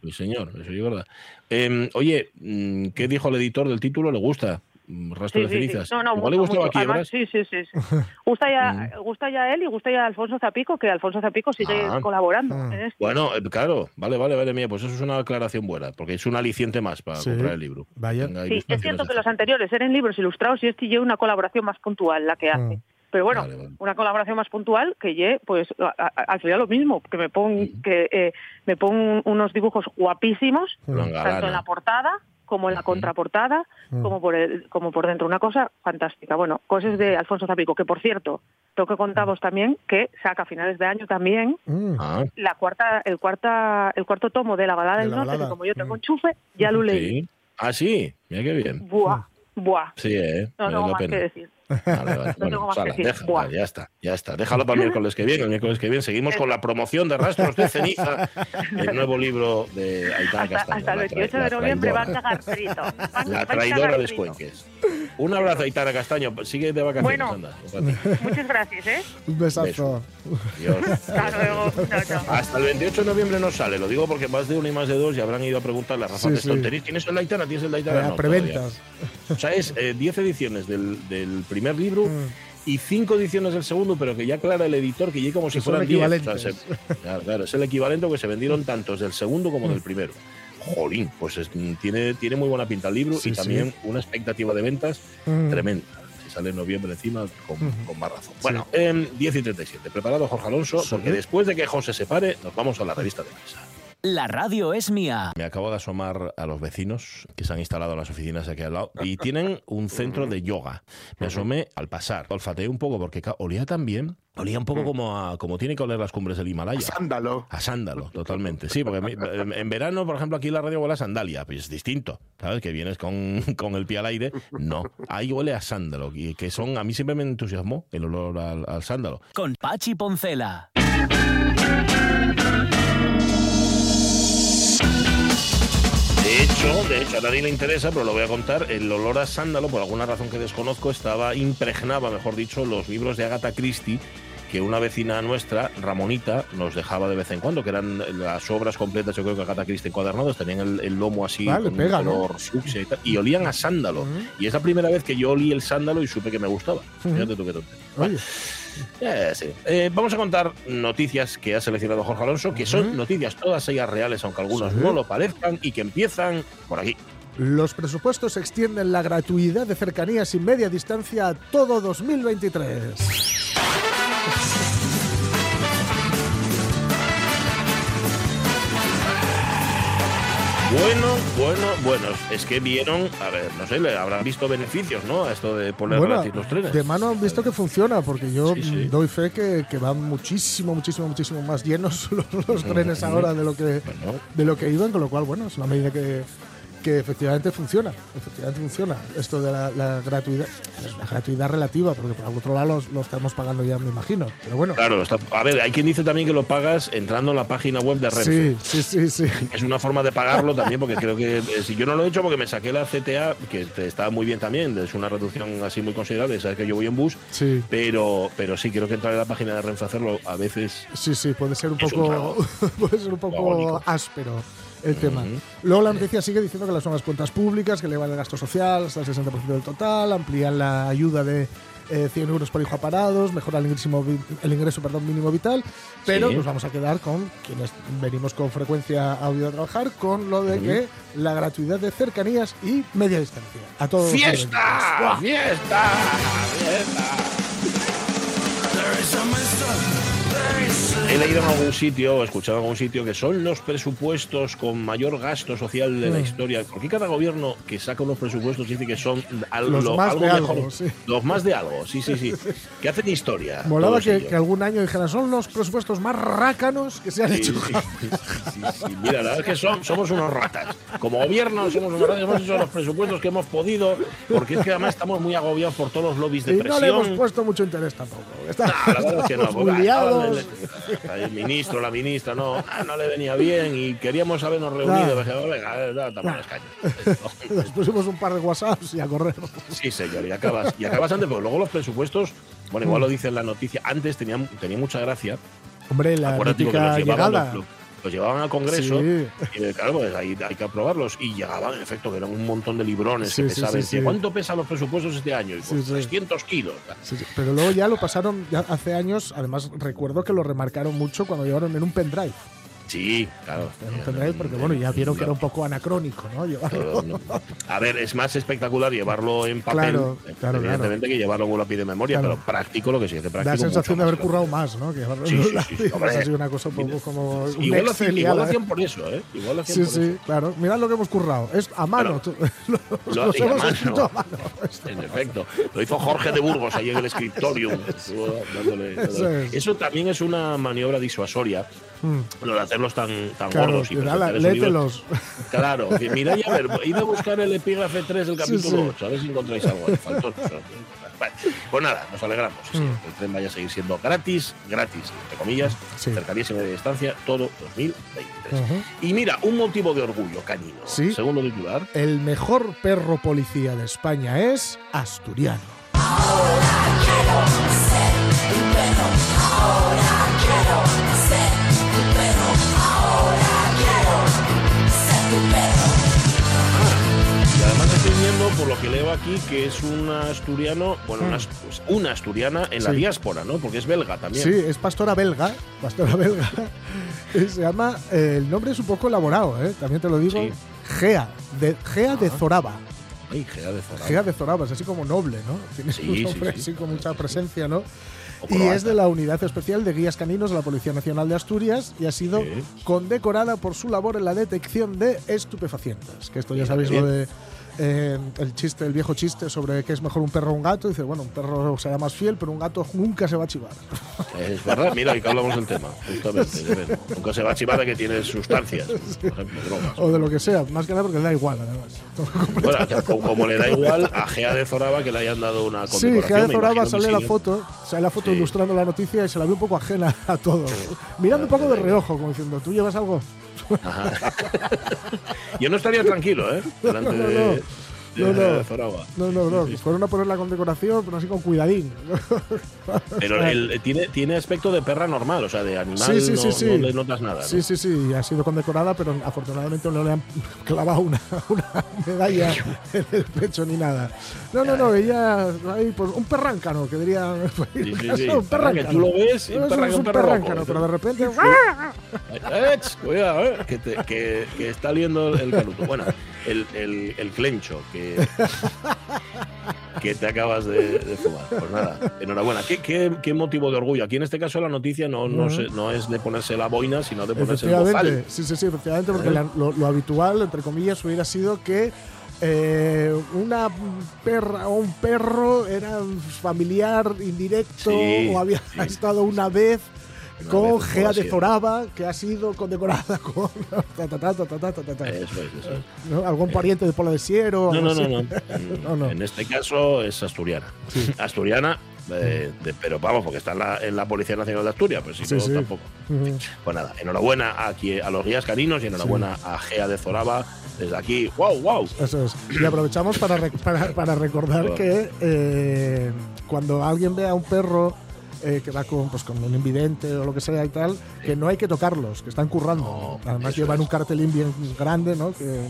Sí, señor, eso es verdad. Eh, oye, mm, ¿qué dijo el editor del título? ¿Le gusta? Mm, Rastro Sí, de sí, sí. cenizas. No, no, Igual le gustaba. Quiebras. Además, sí, sí, sí. sí. Gusta, ya, Mm. gusta ya él y gusta ya Alfonso Zapico, que Alfonso Zapico sigue Ah. colaborando Mm. en esto. Bueno, eh, claro, vale, vale, vale, mía, pues eso es una aclaración buena, porque es un aliciente más para Sí. comprar el libro. Vaya. Sí, es cierto que los anteriores eran libros ilustrados y este lleva una colaboración más puntual la que hace. Mm. Pero bueno, Vale, vale. una colaboración más puntual que lle, pues al final lo mismo, que me pon, Ujú. que eh, me pon unos dibujos guapísimos, Lo tanto en la portada como en la contraportada, Mm. como por el, como por dentro. Una cosa fantástica. Bueno, cosas de Alfonso Zapico, que por cierto, tengo que contaros también que saca a finales de año también Mm. Ah, la cuarta, el cuarta, el cuarto tomo de la balada De del la norte, balada. que como yo tengo Mm. enchufe, ya lo leí. sí. Ah, sí. Mira qué bien. Buah, buah. Sí, eh. No la más pena. que decir. Vale, vale. No tengo más que ala, decir. deja, vale, ya está, ya está. Déjalo para el miércoles que viene. El miércoles que viene seguimos con la promoción de Rastros de Ceniza, el nuevo libro de Aitana Hasta, Castaño. hasta el la 28 tra- de noviembre va a cagar frito. La traidora de. Escuenques. Un abrazo, Aitana Castaño. Sigue de vacaciones, Bueno. anda. Muchas gracias, ¿eh? Un besazo. Adiós. Hasta luego. Chao, chao. Hasta el 28 de noviembre no sale, lo digo porque más de uno y más de dos ya habrán ido a preguntarle a Rafa Sí, Testón, sí. "¿Tenéis- ¿tienes el Aitana? ¿Tienes el Aitana? Eh, No, preventas. todavía. O sea, es eh, 10 ediciones del, del primer libro Mm. y 5 ediciones del segundo, pero que ya aclara el editor que ya como si fueran 10. O sea, equivalentes. se- claro, claro, es el equivalente que se vendieron tantos del segundo como Mm. del primero. Jolín, pues es- tiene, tiene muy buena pinta el libro Sí, y sí. también una expectativa de ventas Mm. tremenda. Sale en noviembre encima, con, Ujú. con más razón. Bueno, em, 10 y 37. Preparado Jorge Alonso, Sí. porque después de que José se pare, nos vamos a la revista de prensa. La radio es mía. Me acabo de asomar a los vecinos que se han instalado en las oficinas aquí al lado y tienen un centro de yoga. Me asomé al pasar, olfateé un poco porque olía tan bien, olía un poco como a como tiene que oler las cumbres del Himalaya. Sándalo. A sándalo, totalmente. Sí, porque en en verano, por ejemplo, aquí en la radio huele a sandalia, pues es distinto, ¿sabes? Que vienes con, con el pie al aire. No, ahí huele a sándalo, y que son, a mí siempre me entusiasmó el olor al, al sándalo. Con Pachi Poncela. De hecho, de hecho, a nadie le interesa, pero lo voy a contar. El olor a sándalo, por alguna razón que desconozco, estaba impregnaba, mejor dicho, los libros de Agatha Christie que una vecina nuestra, Ramonita, nos dejaba de vez en cuando, que eran las obras completas, yo creo que Agatha Christie encuadernados, tenían el, el lomo así Vale, con pega, color fucsia y tal, y olían a sándalo. Y es la primera vez que yo olí el sándalo y supe que me gustaba. Fíjate tú qué. Oye, Eh, sí. Eh, vamos a contar noticias que ha seleccionado Jorge Alonso, que son noticias todas ellas reales, aunque algunas Sí. no lo parezcan, y que empiezan por aquí. los presupuestos extienden la gratuidad de cercanías y media distancia a todo 2023. Bueno, bueno, bueno. Es que vieron, a ver, no sé, le habrán visto beneficios, ¿no? A esto de poner Bueno, los trenes. de mano han visto que funciona, porque yo Sí, sí. doy fe que, que van muchísimo, muchísimo, muchísimo más llenos los, los trenes ahora de lo que Bueno, de lo que iban, con lo cual, bueno, es una medida que, que efectivamente funciona. Efectivamente funciona. Esto de la, la gratuidad, la gratuidad relativa, porque por otro lado los- lo estamos pagando ya, me imagino. Pero bueno. claro, está- a ver, hay quien dice también que lo pagas entrando en la página web de Renfe. Sí, sí, sí, sí. Es una forma de pagarlo también, porque creo que eh, si yo no lo he hecho porque me saqué la CTA, que está muy bien también, es una reducción así muy considerable, sabes que yo voy en bus, Sí. pero, pero sí, creo que entrar en la página de Renfe hacerlo a veces Sí, sí, puede ser un Es un poco, puede ser un poco agónico. áspero el tema. Luego la noticia sigue diciendo que las nuevas cuentas públicas, que elevan el gasto social hasta el 60% del total, amplían la ayuda de eh, 100 euros por hijo a parados, mejora el ingreso, el ingreso perdón, mínimo vital, pero Sí. nos vamos a quedar con quienes venimos con frecuencia a audio a trabajar, con lo de que la gratuidad de cercanías y media distancia. A todos. los ¡Fiesta! ¡Fiesta! ¡Fiesta! He leído en algún sitio, o escuchado en algún sitio, que son los presupuestos con mayor gasto social de la historia. Porque cada gobierno que saca unos presupuestos dice que son al- Los lo- más algo de mejor. algo, sí. Los más de algo, sí, sí, sí. que hacen historia. Todos que, algún año dijeran, son los presupuestos más rácanos que se han Sí, hecho. sí. Mira, la verdad es que son- somos unos ratas. Como gobierno somos unos ratas, hemos hecho los presupuestos que hemos podido, porque es que además estamos muy agobiados por todos los lobbies de Y presión. no le hemos puesto mucho interés tampoco. Está- No, la verdad es que no. estamos porque, muy liados. El, el ministro, la ministra, no, ah, no le venía bien y queríamos habernos reunido. Dije, venga, eh, dame Claro. las cañas. Les pusimos un par de WhatsApps y a correr. Sí, señor, y acabas, y acabas antes, pero luego los presupuestos, bueno, igual lo dice en la noticia, antes tenían, tenía mucha gracia. Hombre, la Acuérdate los llegada. los, los llevaban al Congreso Sí. y eh, claro, pues ahí hay que aprobarlos. Y llegaban, en efecto, que eran un montón de librones Sí, que pesaban. sí. ¿Cuánto pesan los presupuestos este año? Y, Sí, pues, sí. 300 kilos. Pero luego ya lo pasaron ya hace años. Además, recuerdo que lo remarcaron mucho cuando llevaron en un pendrive. Sí, claro. Ya lo tendréis porque, bueno, ya vieron que era un poco anacrónico, ¿no? Llevarlo. No, no. A ver, es más espectacular llevarlo en papel, Claro, claro, evidentemente, que llevarlo con un lápiz de memoria, pero práctico lo que sí que práctico. Da la sensación de haber más, currado más, ¿no? Que llevarlo Sí, en sí, sí. Ha sido una cosa un poco como un Igual, lo hacían, igual lo hacían por eso, ¿eh? Igual lo hacían Sí, por sí, eso. claro. Mirad lo que hemos currado. Es a mano. Lo- los y a hemos mano. a mano. En efecto, lo hizo Jorge de Burgos ahí en el escritorio. Eso también es una maniobra disuasoria, Mm, lo de hacerlos tan, tan Claro, gordos. y léetelos. Claro, que mira y a ver, id a buscar el epígrafe 3 del capítulo sí. 8, a ver si encontráis algo. faltoso. Vale, Pues nada, nos alegramos. Mm. el tren vaya a seguir siendo gratis, gratis, entre comillas, Sí. cercanísima de distancia, todo 2023. Ujú. Y mira, un motivo de orgullo canino. Sí. Segundo titular. El mejor perro policía de España es asturiano. Y por lo que leo aquí, que es un asturiano, bueno, una, pues, una asturiana en la Mm. Sí. diáspora, ¿no? Porque es belga también. Sí, es pastora belga. Pastora belga. Y Se llama. eh, el nombre es un poco elaborado, ¿eh? También te lo digo. Sí. Gea. De, Gea de Ah. Zoraba. Ay, Gea de Zoraba. Gea de Zoraba, es así como noble, ¿no? Tiene Sí, un nombre sí. así con mucha presencia, ¿no? Y es de la Unidad Especial de Guías Caninos de la Policía Nacional de Asturias y ha sido Sí. condecorada por su labor en la detección de estupefacientes. Que esto ya sabéis lo de eh, el chiste, el viejo chiste sobre que es mejor un perro o un gato. Dice, bueno, un perro será más fiel, pero un gato nunca se va a chivar. Es verdad, mira, que hablamos del tema, justamente. Nunca se va a chivar de que tiene sustancias, por ejemplo, drogas. O de lo que sea, más que nada porque le da igual, además. Bueno, como, como le da igual a Gea de Zoraba que le hayan dado una Sí. Gea de Zoraba sale la sí. foto, sale la foto Sí. ilustrando la noticia y se la ve un poco ajena a todo. Mirando un poco de reojo, como diciendo, ¿tú llevas algo? Ajá. Yo no estaría tranquilo, ¿eh? Delante No, no, no. de No, no. No, no, no. Fueron a poner la condecoración, pero así con cuidadín. Pero él tiene, tiene aspecto de perra normal, o sea, de animal Sí, sí, no, sí, sí. no le notas nada. ¿no? Sí, sí, sí, ha sido condecorada, pero afortunadamente no le han clavado una, una medalla en el pecho ni nada. No, no, no, ella, ahí, pues, un perráncano, que diría. Un Que tú lo ves, un es un perráncano, pero de repente. Eh, cuidado, eh, que, te- que- que está liendo el canuto. Bueno, el, el, el clencho que, que te acabas de, de fumar. Pues nada, enhorabuena. ¿Qué, qué, qué motivo de orgullo? Aquí en este caso la noticia no, se- no es de ponerse la boina, sino de ponerse el bozal. sí, sí, sí, efectivamente, porque ¿Eh? la- lo, lo habitual, entre comillas, hubiera sido que eh, una perra o un perro era familiar indirecto Sí, o había sí. estado una vez con Gea de. Zoraba, que ha sido condecorada con. Eso es, eso es. ¿No? algún pariente de Pola de Siero. No, no, no. En este caso es asturiana. Asturiana, eh, de- pero vamos, porque está en la, en la Policía Nacional de Asturias, pues si Sí, no, sí. tampoco. Ujú. Pues nada, enhorabuena aquí a los guías caninos y enhorabuena a Gea de Zoraba. Desde aquí, wow, wow. Eso es. Y aprovechamos para, para, para recordar que eh, cuando alguien ve a un perro eh, que va con, pues, con un invidente o lo que sea y tal, que no hay que tocarlos, que están currando. No, Además llevan es. un cartelín bien grande, ¿no? Que,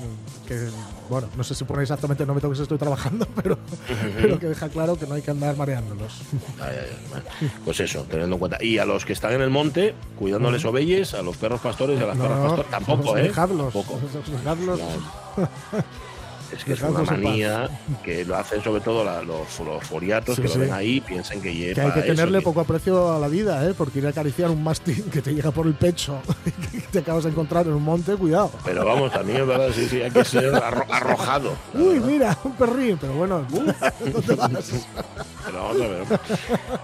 que, bueno, no sé si pone exactamente no me toques, estoy trabajando, pero, pero que deja claro que no hay que andar mareándolos. Ay, ay, ay, bueno, Pues eso, teniendo en cuenta. Y a los que están en el monte, cuidándoles oveyes, a los perros pastores y a las perras pastores, tampoco, ¿eh? Dejadlos. Tampoco. Dejadlos. Es que es una manía que lo hacen sobre todo la- los, los foriatos Sí, que sí. lo ven ahí piensen que lleva Que hay que tenerle poco aprecio a la vida, ¿eh? Porque ir a acariciar un mastín que te llega por el pecho y te acabas de encontrar en un monte, cuidado. Pero vamos, también es verdad, sí, sí, hay que ser arro- arrojado. Uy, mira, un perrín, pero bueno, ¿dónde vas? Pero vamos a ver.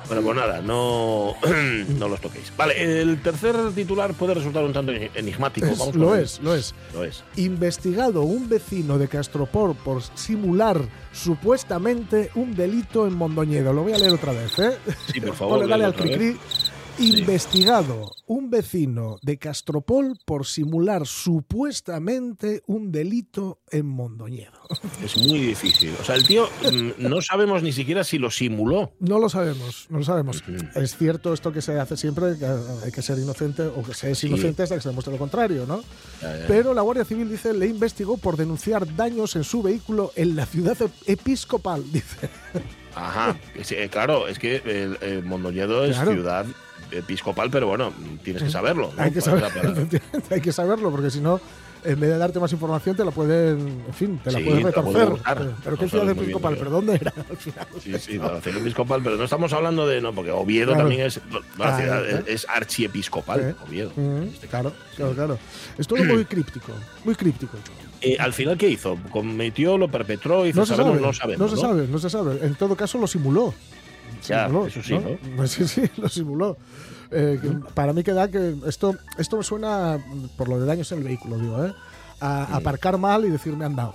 Bueno, pues nada, no, no los toquéis. Vale, el tercer titular puede resultar un tanto enigmático. Es- Vamos lo es, lo es. Lo es. Investigado un vecino de Castropor por simular supuestamente un delito en Mondoñedo. Lo voy a leer otra vez, ¿eh? Sí, por favor. Dale al otra vez. Investigado un vecino de Castropol por simular supuestamente un delito en Mondoñedo. Es muy difícil. O sea, el tío mm, no sabemos ni siquiera si lo simuló. No lo sabemos, no lo sabemos. Es cierto esto que se hace siempre, que hay que ser inocente o que se es Sí. inocente hasta que se demuestre lo contrario, ¿no? Ya, ya. Pero la Guardia Civil dice le investigó por denunciar daños en su vehículo en la ciudad episcopal, dice. Ajá. Eh, claro, es que el, el Mondoñedo es ciudad episcopal, pero bueno, tienes que saberlo. ¿no? Hay que, saber- hay saberlo, porque si no, en vez de darte más información, te la pueden, en fin, te la Sí, pueden la retorcer. hurtar. Pero, pero No ¿qué ciudad bien episcopal? ¿Pero dónde era al final? Sí, sí, la nación episcopal, pero no estamos hablando de, no, porque Oviedo Claro. también es, no, la ciudad ¿eh? es, archiepiscopal, ¿Eh? Oviedo. Mm, este claro, claro, claro. Es todo muy críptico, muy críptico. Eh, al final, ¿qué hizo? ¿Cometió, lo perpetró? Hizo No se saberlo? sabe, no sabemos. no se sabe, no se sabe. En todo caso, lo simuló. Ya, Simuló, eso sí, ¿no? Sí, sí, lo simuló. Eh, que para mí queda que esto, esto me suena, por lo de daños en el vehículo, digo, ¿eh? A aparcar mal y decir me han dado.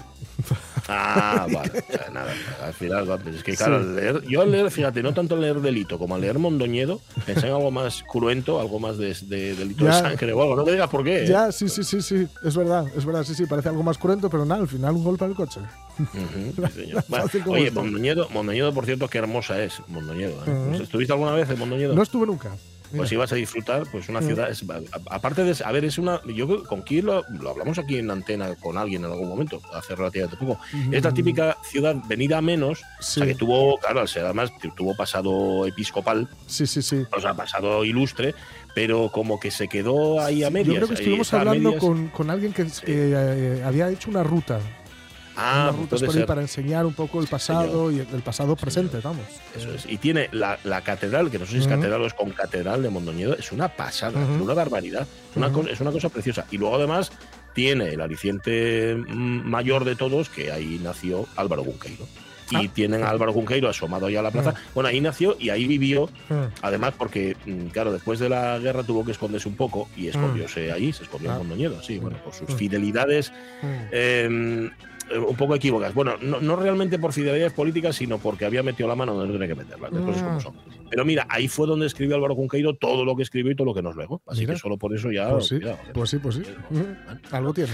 Ah, vale. nada, al final, es que claro, al leer, yo al leer, fíjate, no tanto al leer delito como al leer Mondoñedo, pensé en algo más cruento, algo más de, de delito Ya. de sangre o algo. No me digas por qué. ¿eh? Ya, sí, sí, sí, sí, es verdad, es verdad, sí, sí, parece algo más cruento, pero nada, al final un golpe al coche. Sí, señor. Bueno, oye. Mondoñedo, Mondoñedo, por cierto, qué hermosa es Mondoñedo. ¿eh? Pues, ¿Estuviste alguna vez en Mondoñedo? No estuve nunca. Mira. Pues ibas a disfrutar, pues una Mm. ciudad, es, aparte de, a ver, es una, yo con quién lo, lo hablamos aquí en antena con alguien en algún momento, hace relativamente poco, es la típica ciudad venida a menos, o sea, Mm. Sí. que tuvo, claro, al ser además, tu- tuvo pasado episcopal, Sí, sí, sí. o sea, pasado ilustre, pero como que se quedó ahí a medias. Yo creo que estuvimos hablando con, con alguien que, que, eh, había hecho una ruta. Ah, rutas por ahí para enseñar un poco el pasado y el, pasado presente, vamos. Eso es. Y tiene la, la catedral, que no sé si es catedral o es con catedral de Mondoñedo, es una pasada, es una barbaridad. Es una, cosa, es una cosa preciosa. Y luego además tiene el aliciente mm, mayor de todos, que ahí nació Álvaro Cunqueiro. Y Ah. tienen a Álvaro Cunqueiro asomado ahí a la plaza. Bueno, ahí nació y ahí vivió, además porque, mm, claro, después de la guerra tuvo que esconderse un poco y escondióse ahí, se escondió Ah. en Mondoñedo, sí, bueno, por sus fidelidades eh, un poco equívocas. Bueno, no, no realmente por fidelidades políticas, sino porque había metido la mano donde no tenía que meterla, las cosas como Mm. son. Pero mira, ahí fue donde escribió Álvaro Cunqueiro todo lo que escribió y todo lo que nos legó. Así Mira. que solo por eso ya. Pues sí, cuidado, ¿eh? pues sí, pues sí. Algo tiene.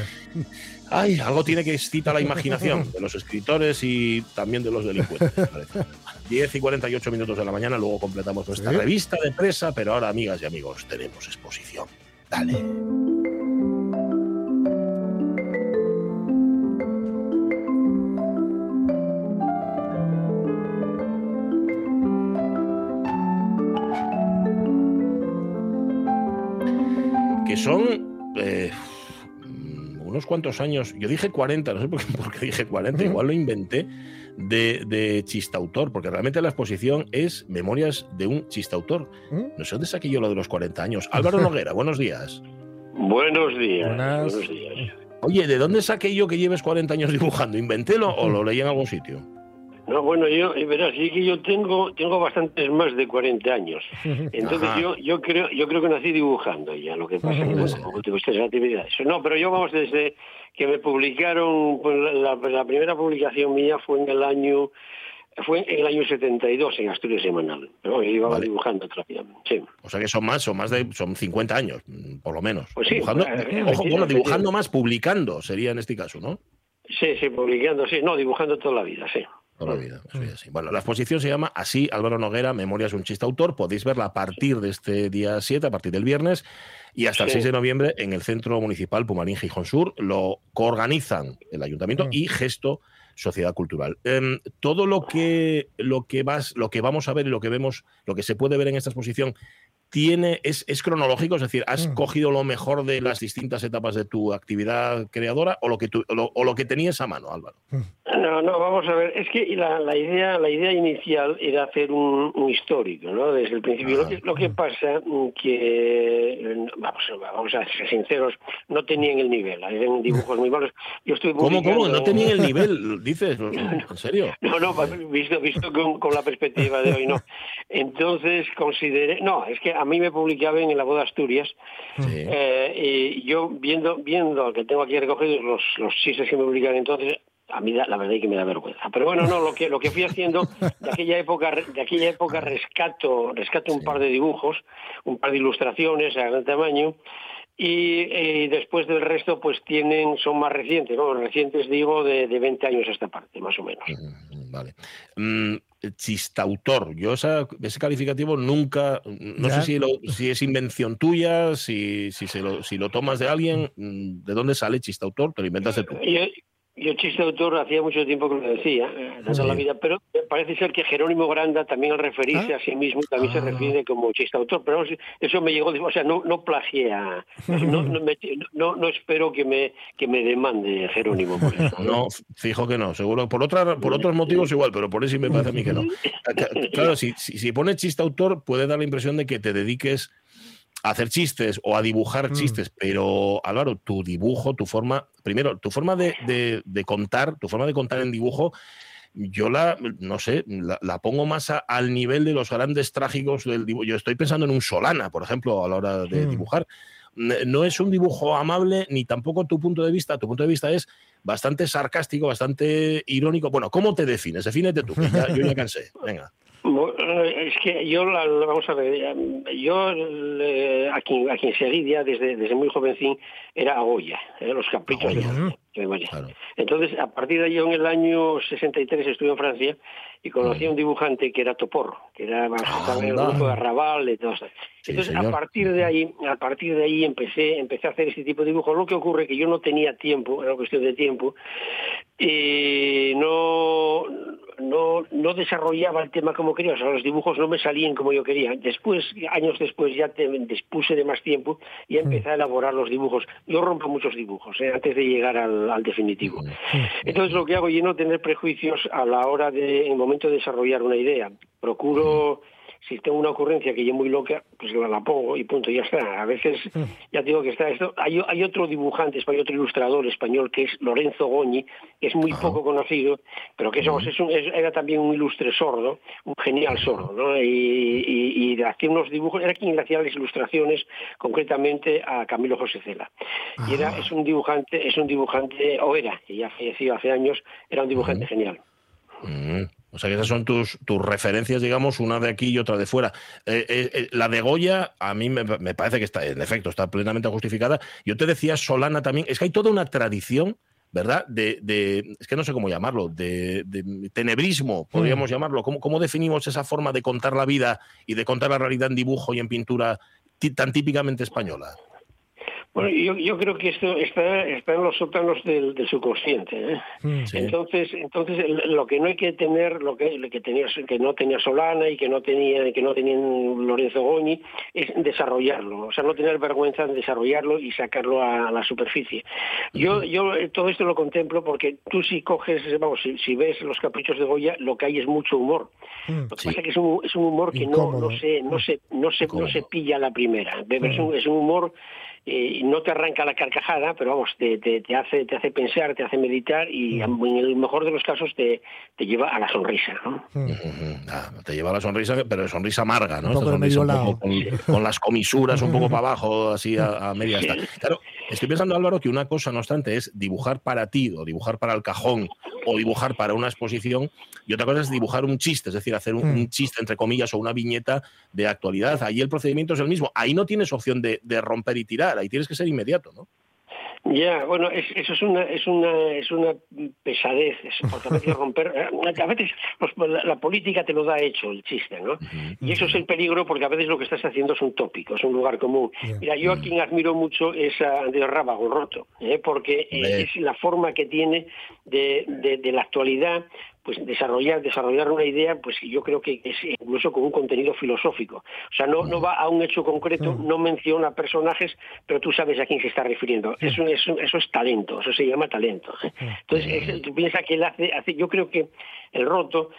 Ay, algo tiene que excita la imaginación de los escritores y también de los delincuentes, me parece. 10 y 48 minutos de la mañana, luego completamos nuestra Sí. revista de presa, pero ahora, amigas y amigos, tenemos exposición. Dale. Unos cuantos años, yo dije 40, no sé por qué, por qué dije 40, igual lo inventé, de, de chistautor, porque realmente la exposición es Memorias de un chistautor. ¿Mm? No sé dónde saqué yo lo de los 40 años. Álvaro Noguera, buenos días. Buenos días. Buenas. Buenos días. Oye, ¿de dónde saqué yo que lleves 40 años dibujando? ¿Inventélo o lo leí en algún sitio? No, bueno, yo, verás, sí que yo tengo, tengo bastantes más de 40 años. Entonces Ajá. yo, yo creo, yo creo que nací dibujando ya, lo que pasa que bueno, como estas actividades. No, pero yo vamos desde que me publicaron, pues la, la primera publicación mía fue en el año, fue en el año 72 en Asturias Semanal. Pero yo iba Vale. dibujando todavía. Sí. O sea que son más, son más de son 50 años, mm, por lo menos. Pues sí, dibujando, pues, eh, ojo, bueno, dibujando más, publicando sería en este caso, ¿no? Sí, sí, publicando, sí, no, dibujando toda la vida, sí. Toda la vida, eso ya sí. Bueno, la exposición se llama así, Álvaro Noguera, Memorias de un chiste autor. Podéis verla a partir de este día 7, a partir del viernes, y hasta el Sí. 6 de noviembre en el Centro Municipal Pumarín Gijón Sur. Lo coorganizan el Ayuntamiento Mm. y Gesto Sociedad Cultural. Em, todo lo que, lo, que vas, lo que vamos a ver y lo que vemos, lo que se puede ver en esta exposición, tiene, es, es cronológico, es decir, has Mm. cogido lo mejor de las distintas etapas de tu actividad creadora o lo que, tú- o lo, o lo que tenías a mano, Álvaro. No, no, vamos a ver. Es que la, la idea, la idea inicial era hacer un, un histórico, ¿no? Desde el principio. Lo que, lo que pasa mm, que eh, vamos, vamos a ser sinceros, no tenían el nivel. Eran dibujos muy malos. Yo estuve ¿Cómo, cómo? ¿No tenían el nivel? Dices, ¿en serio? No, no, visto, visto con, con la perspectiva de hoy, no. Entonces consideré, no, es que a mí me publicaban en la boda Asturias Sí. eh, y yo viendo, viendo que tengo aquí recogidos los, los chistes que me publicaban entonces, a mí da- la verdad es que me da vergüenza. Pero bueno, no, lo que lo que fui haciendo de aquella época, de aquella época rescato, rescato un Sí. par de dibujos, un par de ilustraciones a gran tamaño. Y eh, después del resto, pues tienen, son más recientes, ¿no? Recientes digo de, de 20 años a esta parte, más o menos. Mm, Vale. Chistautor. Yo esa- ese calificativo nunca, no Ya. sé si, lo- si es invención tuya, si, si, se lo, si lo tomas de alguien, mm, ¿de dónde sale chistautor? Te lo inventaste tú. Yo, yo chiste de autor hacía mucho tiempo que lo decía, eh, toda la vida, pero, parece ser que Jerónimo Granda también al referirse ¿Ah? a sí mismo también se Ah. refiere como chiste autor, pero eso me llegó, o sea, no, no plagié a, no, no, me- no, no espero que me, que me demande Jerónimo por eso. No, fijo que no, seguro. Por otra, por otros motivos igual, pero por eso me parece a mí que no. Claro, si, si, si pones chiste autor, puede dar la impresión de que te dediques a hacer chistes o a dibujar Mm. chistes, pero Álvaro, tu dibujo, tu forma, primero, tu forma de, de- de contar, tu forma de contar en dibujo, yo la, no sé, la, la pongo más a- al nivel de los grandes trágicos del dibujo. Yo estoy pensando en un Solana, por ejemplo, a la hora de Mm. dibujar. No es un dibujo amable, ni tampoco tu punto de vista. Tu punto de vista es bastante sarcástico, bastante irónico. Bueno, ¿cómo te defines? Defínete tú, que ya- yo ya cansé. Venga. Bueno, Es que yo, vamos a ver, eh, yo eh, a, quien, a quien seguí ya desde, desde muy jovencín era a Goya, eh, los caprichos de Goya. De Goya. Claro. Entonces, a partir de ahí, yo en el año 63 estuve en Francia y conocí a un dibujante que era Toporro, que era en el grupo de Arrabal y todo eso. Sí, Entonces, señor. a partir de ahí, a partir de ahí empecé, empecé a hacer este tipo de dibujos. Lo que ocurre que yo no tenía tiempo, era cuestión de tiempo, y no, no, no desarrollaba el tema como quería, o sea, los dibujos no me salían como yo quería. Después, años después, ya te, dispuse de más tiempo y empecé a elaborar los dibujos. Yo rompo muchos dibujos eh, antes de llegar al, al definitivo. Entonces, lo que hago es no tener prejuicios a la hora de, en el momento de desarrollar una idea. Procuro si tengo una ocurrencia que yo muy loca, pues la, pongo y punto, ya está. A veces, ya te digo que está esto. Hay, hay otro dibujante, hay otro ilustrador español que es Lorenzo Goñi, que es muy poco conocido, pero que eso, es un- es- era también un ilustre sordo, un genial sordo, ¿no? Y, y, y hacía unos dibujos, era quien le hacía las ilustraciones, concretamente a Camilo José Cela. Y era, es un dibujante, es un dibujante, o era, que ya falleció hace años, era un dibujante genial. Mm, O sea que esas son tus, tus referencias, digamos, una de aquí y otra de fuera. Eh, eh, eh, la de Goya, a mí me, me parece que está, en efecto, está plenamente justificada. Yo te decía Solana también, es que hay toda una tradición, ¿verdad? De, de- es que no sé cómo llamarlo, de, de tenebrismo, podríamos llamarlo. ¿Cómo, ¿Cómo definimos esa forma de contar la vida y de contar la realidad en dibujo y en pintura tan típicamente española? Bueno, yo, yo creo que esto está, está en los sótanos del, del subconsciente. ¿eh? Mm. Sí. Entonces, entonces lo que no hay que tener, lo que, lo que tenía, que no tenía Solana y que no tenía, que no tenía Lorenzo Goñi, es desarrollarlo. O sea, no tener vergüenza en desarrollarlo y sacarlo a, la superficie. Yo, yo eh, todo esto lo contemplo porque tú si coges, vamos, si, si ves los caprichos de Goya, lo que hay es mucho humor. Mm. Lo que Sí. pasa es que es un, es un humor que no, no se, no se, no se, no se pilla a la primera. Es un, es un humor eh, no te arranca la carcajada, pero vamos, te, te, te hace, te hace pensar, te hace meditar y en el mejor de los casos te, te lleva a la sonrisa. ¿no? Mm. Ah, te lleva la sonrisa, pero sonrisa amarga, ¿no? Un poco Esta de sonrisa medio un poco con, con las comisuras un poco para abajo, así a, a media. Claro, estoy pensando, Álvaro, que una cosa, no obstante, es dibujar para ti, o dibujar para el cajón, o dibujar para una exposición, y otra cosa es dibujar un chiste, es decir, hacer un, Mm. un chiste, entre comillas, o una viñeta de actualidad. Ahí el procedimiento es el mismo. Ahí no tienes opción de, de romper y tirar, ahí tienes que ser inmediato, ¿no? Ya, bueno, es- eso es una, es una, es una pesadez, es- porque a veces romper, eh, a veces pues, la, la política te lo da hecho el chiste, ¿no? Y eso es el peligro porque a veces lo que estás haciendo es un tópico, es un lugar común. Mira, yo a quien admiro mucho es a Andrés Rábago, Roto, ¿eh? porque eh, es la forma que tiene de, de- de la actualidad pues desarrollar desarrollar una idea pues yo creo que es incluso con un contenido filosófico. O sea no no va a un hecho concreto no menciona personajes pero tú sabes a quién se está refiriendo. Eso es eso es talento eso se llama talento. Entonces es- tú piensas que él hace hace yo creo que el roto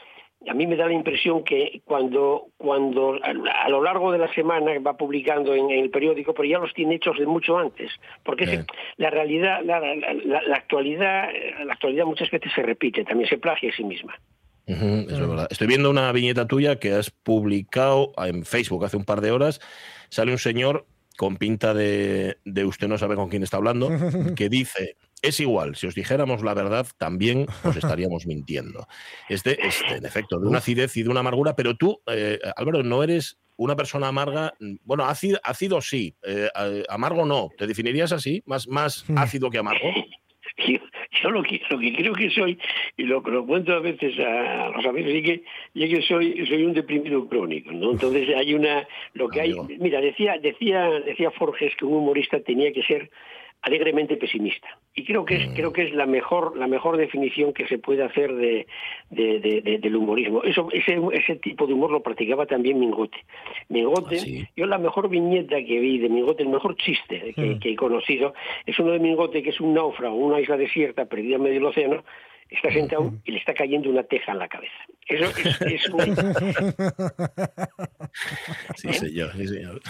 a mí me da la impresión que cuando, cuando a, lo largo de la semana va publicando en, en el periódico, pero ya los tiene hechos de mucho antes, porque la realidad, la, la- la- la actualidad, la actualidad muchas veces se repite, también se plagia a sí misma. Ujú, eso es verdad. Estoy viendo una viñeta tuya que has publicado en Facebook hace un par de horas. Sale un señor con pinta de, de usted no sabe con quién está hablando, que dice, es igual, si os dijéramos la verdad, también os estaríamos mintiendo. Este es, en efecto, de una acidez y de una amargura, pero tú, eh, Álvaro, no eres una persona amarga, bueno, ácido, ácido sí, eh, amargo no. ¿Te definirías así? ¿Más, más ácido que amargo? Yo, yo lo, que, lo que creo que soy, y lo que lo cuento a veces a los amigos, es que, es que soy, soy un deprimido crónico, ¿no? Entonces hay una, lo que hay, mira, decía, decía, decía Forges que un humorista tenía que ser alegremente pesimista. Y creo que es, creo que es la mejor, la mejor definición que se puede hacer de, de- de- de- del humorismo. Eso, ese, ese tipo de humor lo practicaba también Mingote. Mingote, Ah, sí. yo la mejor viñeta que vi de Mingote, el mejor chiste que, que he conocido, es uno de Mingote que es un náufrago, una isla desierta, perdida en medio del océano, está sentado y le está cayendo una teja en la cabeza. Eso es, es un- Sí, señor, sí, señor.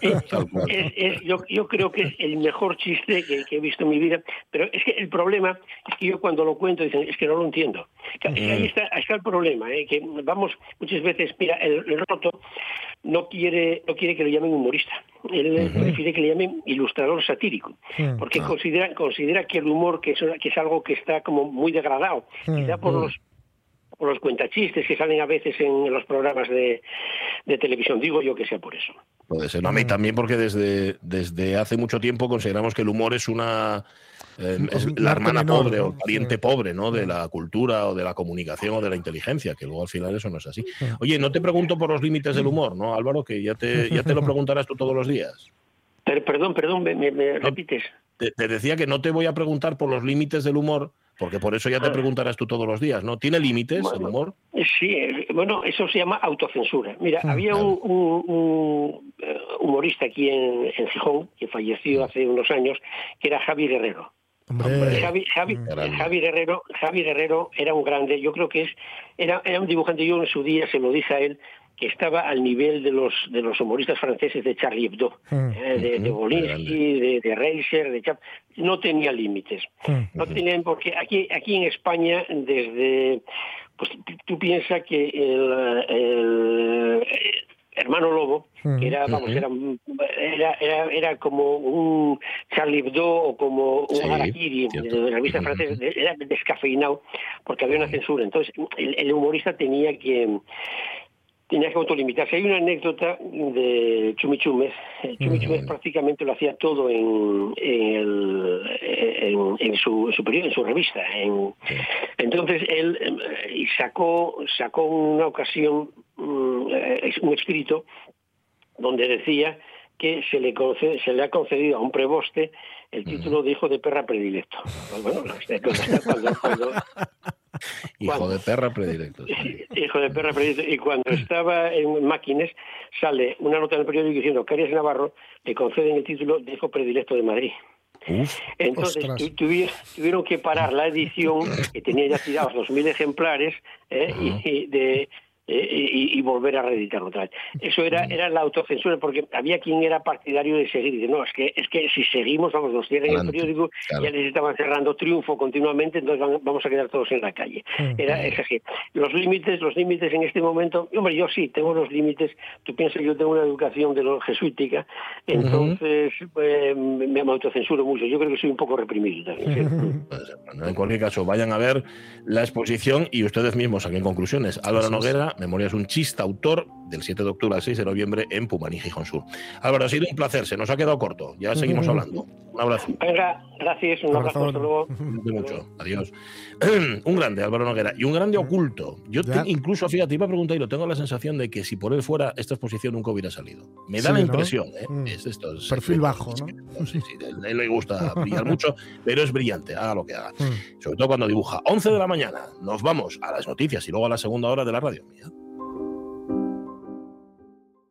es- es- es- yo, yo creo que es el mejor chiste que, que he visto en mi vida, pero es que el problema es que yo cuando lo cuento dicen, es que no lo entiendo. Es que ahí, está, ahí está el problema, ¿eh? que vamos muchas veces, mira, el, el roto no quiere, no quiere que lo llamen humorista, él prefiere que le llamen ilustrador satírico, porque considera, considera que el humor que es, que es algo que está como muy degradado, quizá por los por los cuentachistes que salen a veces en los programas de, de televisión. Digo yo que sea por eso. Puede ser. No, a mí también porque desde, desde hace mucho tiempo consideramos que el humor es una... eh, es la hermana menor, pobre ¿no? o el pariente pobre, ¿no? De la cultura o de la comunicación o de la inteligencia, que luego al final eso no es así. Oye, no te pregunto por los límites del humor, ¿no, Álvaro? Que ya te, ya te lo preguntarás tú todos los días. Pero, perdón, perdón, me, me- me repites. Te, te decía que no te voy a preguntar por los límites del humor, porque por eso ya te preguntarás tú todos los días, ¿no? ¿Tiene límites el humor? Sí, bueno, eso se llama autocensura. Mira, había un, un- un, eh, humorista aquí en, en Gijón que falleció hace unos años, que era Javi Guerrero. Hombre, Javi, Javi. Javi Guerrero, Javi Guerrero era un grande, yo creo que es, era, era un dibujante, yo en su día se lo dije a él, que estaba al nivel de los de los humoristas franceses de Charlie Hebdo, Mm. eh, de, de Bolinsky, de, de Reiser, de Chap, no tenía límites. Mm. No tenían, porque aquí, aquí en España, desde, pues tú- piensas que el, el, hermano Lobo, que era, vamos, era, era, era, era como un Charlie Hebdo o como un Sí, Harakiri de la revista francesa, era descafeinado porque había una censura. Entonces, el, el humorista tenía que tenía que autolimitarse. Hay una anécdota de Chumichúmez. Chumichúmez prácticamente lo hacía todo en, en, el- en- en su, en su periodo, en su revista. en- entonces él eh, y sacó sacó una ocasión eh, un escrito donde decía que se le, conce- se le ha concedido a un preboste el título de hijo de perra predilecto. Pues bueno, cuando- cuando- Hijo de perra predilecto. sí. hijo de perra predilecto. Y cuando estaba en Máquines, sale una nota en el periódico diciendo que Arias Navarro le conceden el título de hijo predilecto de Madrid. Uf, Entonces tuvieron que parar la edición, que tenía ya tirados 2.000 ejemplares, ¿eh? y, y de, eh, y, y volver a reeditarlo otra vez. Eso era, era la autocensura, porque había quien era partidario de seguir. Y dice, no, es que, es que si seguimos, vamos, nos cierran el periódico, claro. ya les estaban cerrando triunfo continuamente, entonces van- vamos a quedar todos en la calle. Era, es así. Los límites, los límites en este momento, hombre, yo sí, tengo los límites. Tú piensas que yo tengo una educación de lo jesuítica, entonces eh, me, me autocensuro mucho. Yo creo que soy un poco reprimido también. Bueno, en cualquier caso, vayan a ver la exposición y ustedes mismos saquen conclusiones. Álvaro Noguera, Memorias un chista, autor del 7 de octubre al 6 de noviembre en Pumaní, Gijón Sur. Álvaro, ha sido un placer, se nos ha quedado corto. Ya seguimos hablando. Un abrazo. Venga, gracias, un abrazo, hasta luego. Mucho. Adiós. un grande, Álvaro Noguera. Y un grande oculto. Yo te- incluso, fíjate, iba a preguntar y lo tengo la sensación de que si por él fuera, esta exposición nunca hubiera salido. Me da Sí, la ¿no? impresión, ¿eh? Es esto, es- Perfil bajo, ¿no? Sí, sí, a él le gusta brillar mucho, pero es brillante, haga lo que haga. Mm. Sobre todo cuando dibuja. 11 de la mañana. Nos vamos a las noticias y luego a la segunda hora de la radio. Mira.